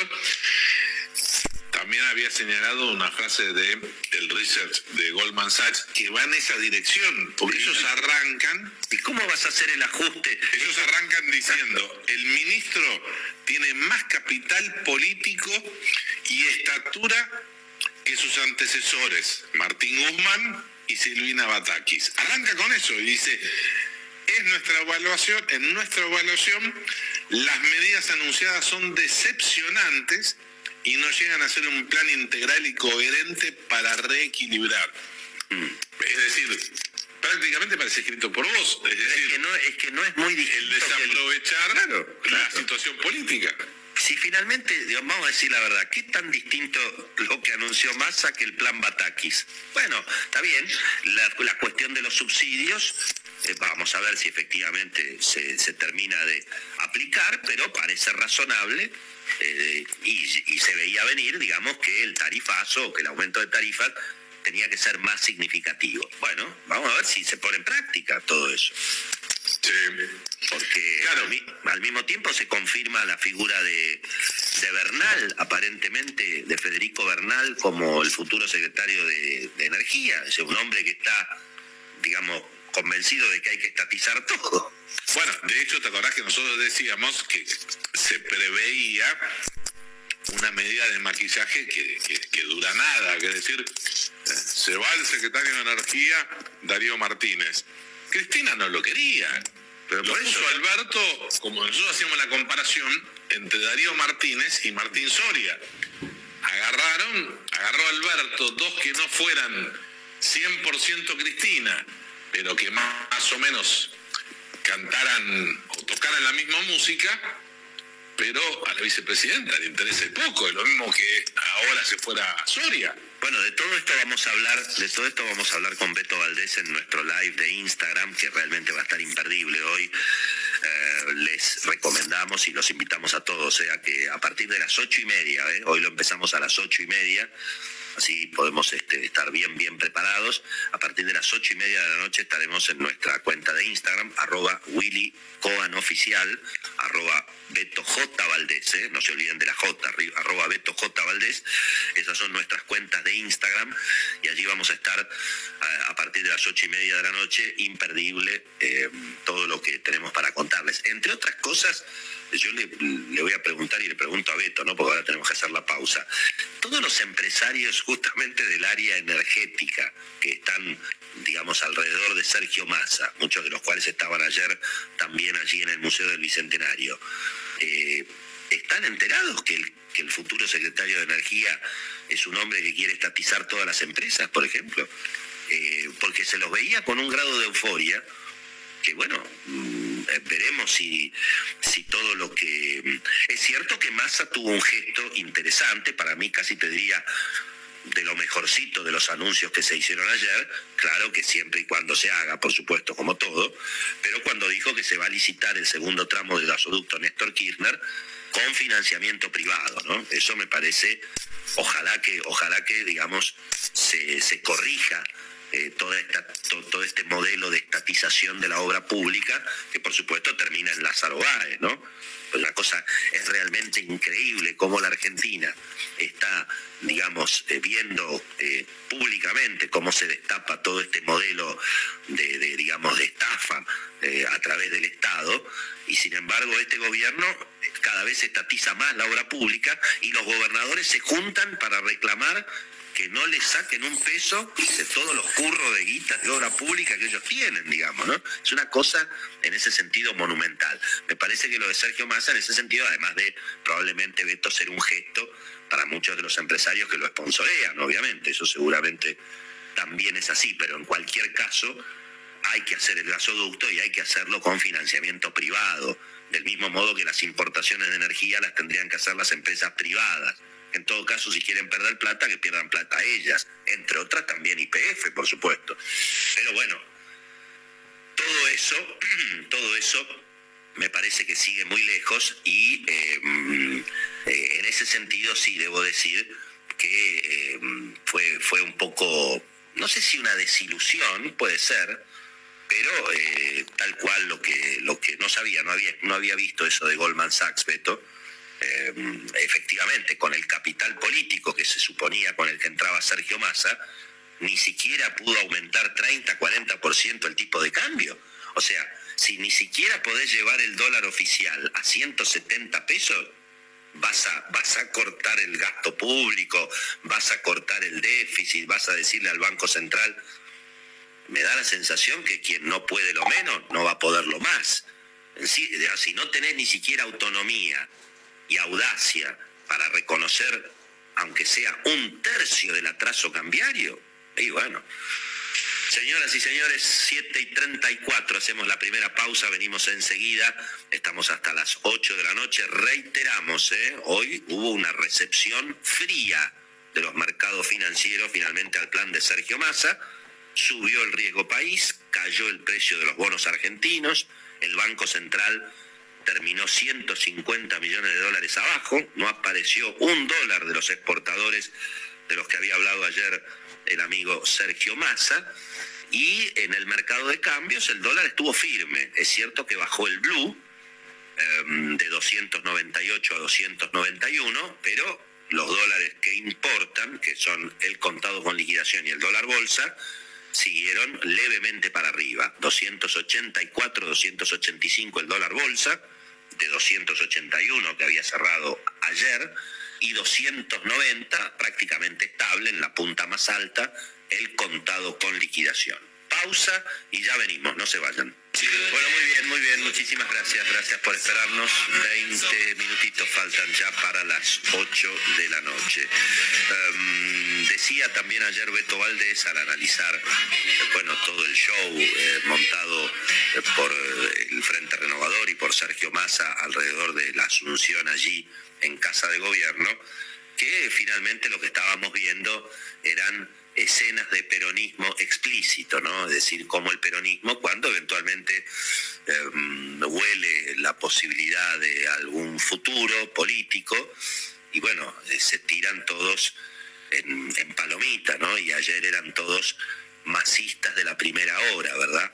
también había señalado una frase de el research de Goldman Sachs que va en esa dirección, porque ellos arrancan. ¿Y cómo vas a hacer el ajuste? Ellos arrancan diciendo, el ministro tiene más capital político y estatura que sus antecesores, Martín Guzmán y Silvina Batakis. Arranca con eso y dice, es nuestra evaluación, en nuestra evaluación, las medidas anunciadas son decepcionantes y no llegan a ser un plan integral y coherente para reequilibrar. Es decir, prácticamente parece escrito por vos. Es, decir, es, que, no, es que no es muy difícil. El desaprovechar el... Claro, claro. la situación política. Si finalmente, digamos, vamos a decir la verdad, ¿qué tan distinto lo que anunció Massa que el plan Batakis? Bueno, está bien, la, la cuestión de los subsidios, eh, vamos a ver si efectivamente se, se, termina de aplicar, pero parece razonable eh, y, y se veía venir, digamos, que el tarifazo o que el aumento de tarifas tenía que ser más significativo. Bueno, vamos a ver si se pone en práctica todo eso. Sí. Porque claro. al, al, mismo tiempo se confirma la figura de, de, Bernal, aparentemente de Federico Bernal, como el futuro secretario de, de Energía. Es un hombre que está, digamos, convencidos de que hay que estatizar todo. Bueno, de hecho, ¿te acordás que nosotros decíamos que se preveía una medida de maquillaje que, dura nada, que es decir, se va el secretario de Energía, Darío Martínez. Cristina no lo quería. Pero por eso Alberto, como nosotros hacíamos la comparación entre Darío Martínez y Martín Soria. Agarraron, agarró Alberto dos que no fueran 100% Cristina, pero que más o menos cantaran o tocaran la misma música, pero a la vicepresidenta le interesa poco, es lo mismo que ahora se fuera a Soria. Bueno, de todo esto vamos a hablar, de todo esto vamos a hablar con Beto Valdés en nuestro live de Instagram, que realmente va a estar imperdible hoy. Eh, les recomendamos y los invitamos a todos eh, a que a partir de las ocho y media, eh, hoy lo empezamos a las ocho y media, así podemos este, estar bien, bien preparados. A partir de las ocho y media de la noche estaremos en nuestra cuenta de Instagram, arroba Willy Coan Oficial, arroba Beto J. Valdés, ¿eh? no se olviden de la J, arroba Beto J. Valdés. Esas son nuestras cuentas de Instagram y allí vamos a estar a, partir de las ocho y media de la noche, imperdible eh, todo lo que tenemos para contarles. Entre otras cosas, yo le, voy a preguntar y le pregunto a Beto, ¿no? porque ahora tenemos que hacer la pausa. Todos los empresarios justamente del área energética que están, digamos, alrededor de Sergio Massa, muchos de los cuales estaban ayer también allí en el Museo del Bicentenario, eh, ¿están enterados que el, futuro secretario de Energía es un hombre que quiere estatizar todas las empresas, por ejemplo? Eh, porque se los veía con un grado de euforia que bueno, mm, eh, veremos si, si todo lo que... Mm, es cierto que Massa tuvo un gesto interesante, para mí casi te diría de lo mejorcito de los anuncios que se hicieron ayer, claro que siempre y cuando se haga, por supuesto, como todo, pero cuando dijo que se va a licitar el segundo tramo del gasoducto Néstor Kirchner con financiamiento privado, ¿no? Eso me parece, ojalá que, ojalá que digamos, se, se corrija eh, esta, todo este modelo de estatización de la obra pública, que por supuesto termina en Lázaro Báez, ¿no? Pues la cosa es realmente increíble cómo la Argentina está, digamos, eh, viendo eh, públicamente cómo se destapa todo este modelo de, digamos, de estafa a través del Estado, y sin embargo este gobierno cada vez estatiza más la obra pública y los gobernadores se juntan para reclamar que no le saquen un peso de todos los curros de guitas de obra pública que ellos tienen, digamos, ¿no? Es una cosa en ese sentido monumental. Me parece que lo de Sergio Massa en ese sentido, además de probablemente Beto ser un gesto para muchos de los empresarios que lo sponsorean, obviamente, eso seguramente también es así, pero en cualquier caso hay que hacer el gasoducto y hay que hacerlo con financiamiento privado, del mismo modo que las importaciones de energía las tendrían que hacer las empresas privadas. En todo caso, si quieren perder plata, que pierdan plata ellas, entre otras también IPF, por supuesto. Pero bueno, todo eso, todo eso me parece que sigue muy lejos y eh, eh, en ese sentido sí debo decir que eh, fue, fue un poco, no sé si una desilusión, puede ser, pero tal cual lo que, lo que no sabía, no había, no había visto eso de Goldman Sachs, Beto, eh, efectivamente, con el capital político que se suponía con el que entraba Sergio Massa, ni siquiera pudo aumentar 30, 40% el tipo de cambio. O sea, si ni siquiera podés llevar el dólar oficial a 170 pesos, vas a, vas a cortar el gasto público, vas a cortar el déficit, vas a decirle al Banco Central, me da la sensación que quien no puede lo menos no va a poder lo más. Si no tenés ni siquiera autonomía, y audacia para reconocer, aunque sea un tercio del atraso cambiario. Y bueno, Señoras y señores, 7 y 34, hacemos la primera pausa, venimos enseguida, estamos hasta las 8 de la noche, reiteramos, ¿eh? hoy hubo una recepción fría de los mercados financieros finalmente al plan de Sergio Massa, subió el riesgo país, cayó el precio de los bonos argentinos, el Banco Central terminó 150 millones de dólares abajo, no apareció un dólar de los exportadores de los que había hablado ayer el amigo Sergio Massa, y en el mercado de cambios el dólar estuvo firme. Es cierto que bajó el blue em, de 298 a 291, pero los dólares que importan, que son el contado con liquidación y el dólar bolsa, siguieron levemente para arriba. 284, 285 el dólar bolsa, de 281 que había cerrado ayer, y 290 prácticamente estable en la punta más alta, el contado con liquidación. Pausa y ya venimos, no se vayan. Bueno, muy bien, muy bien, muchísimas gracias, gracias por esperarnos. 20 minutitos faltan ya para las 8 de la noche. Um, decía también ayer Beto Valdés al analizar, bueno, todo el show eh, montado eh, por el Frente Renovador y por Sergio Massa alrededor de la asunción allí en Casa de Gobierno, que finalmente lo que estábamos viendo eran escenas de peronismo explícito, ¿no? Es decir, como el peronismo, cuando eventualmente eh, huele la posibilidad de algún futuro político, y bueno, eh, se tiran todos en, en palomita, ¿no? Y ayer eran todos masistas de la primera hora, ¿verdad?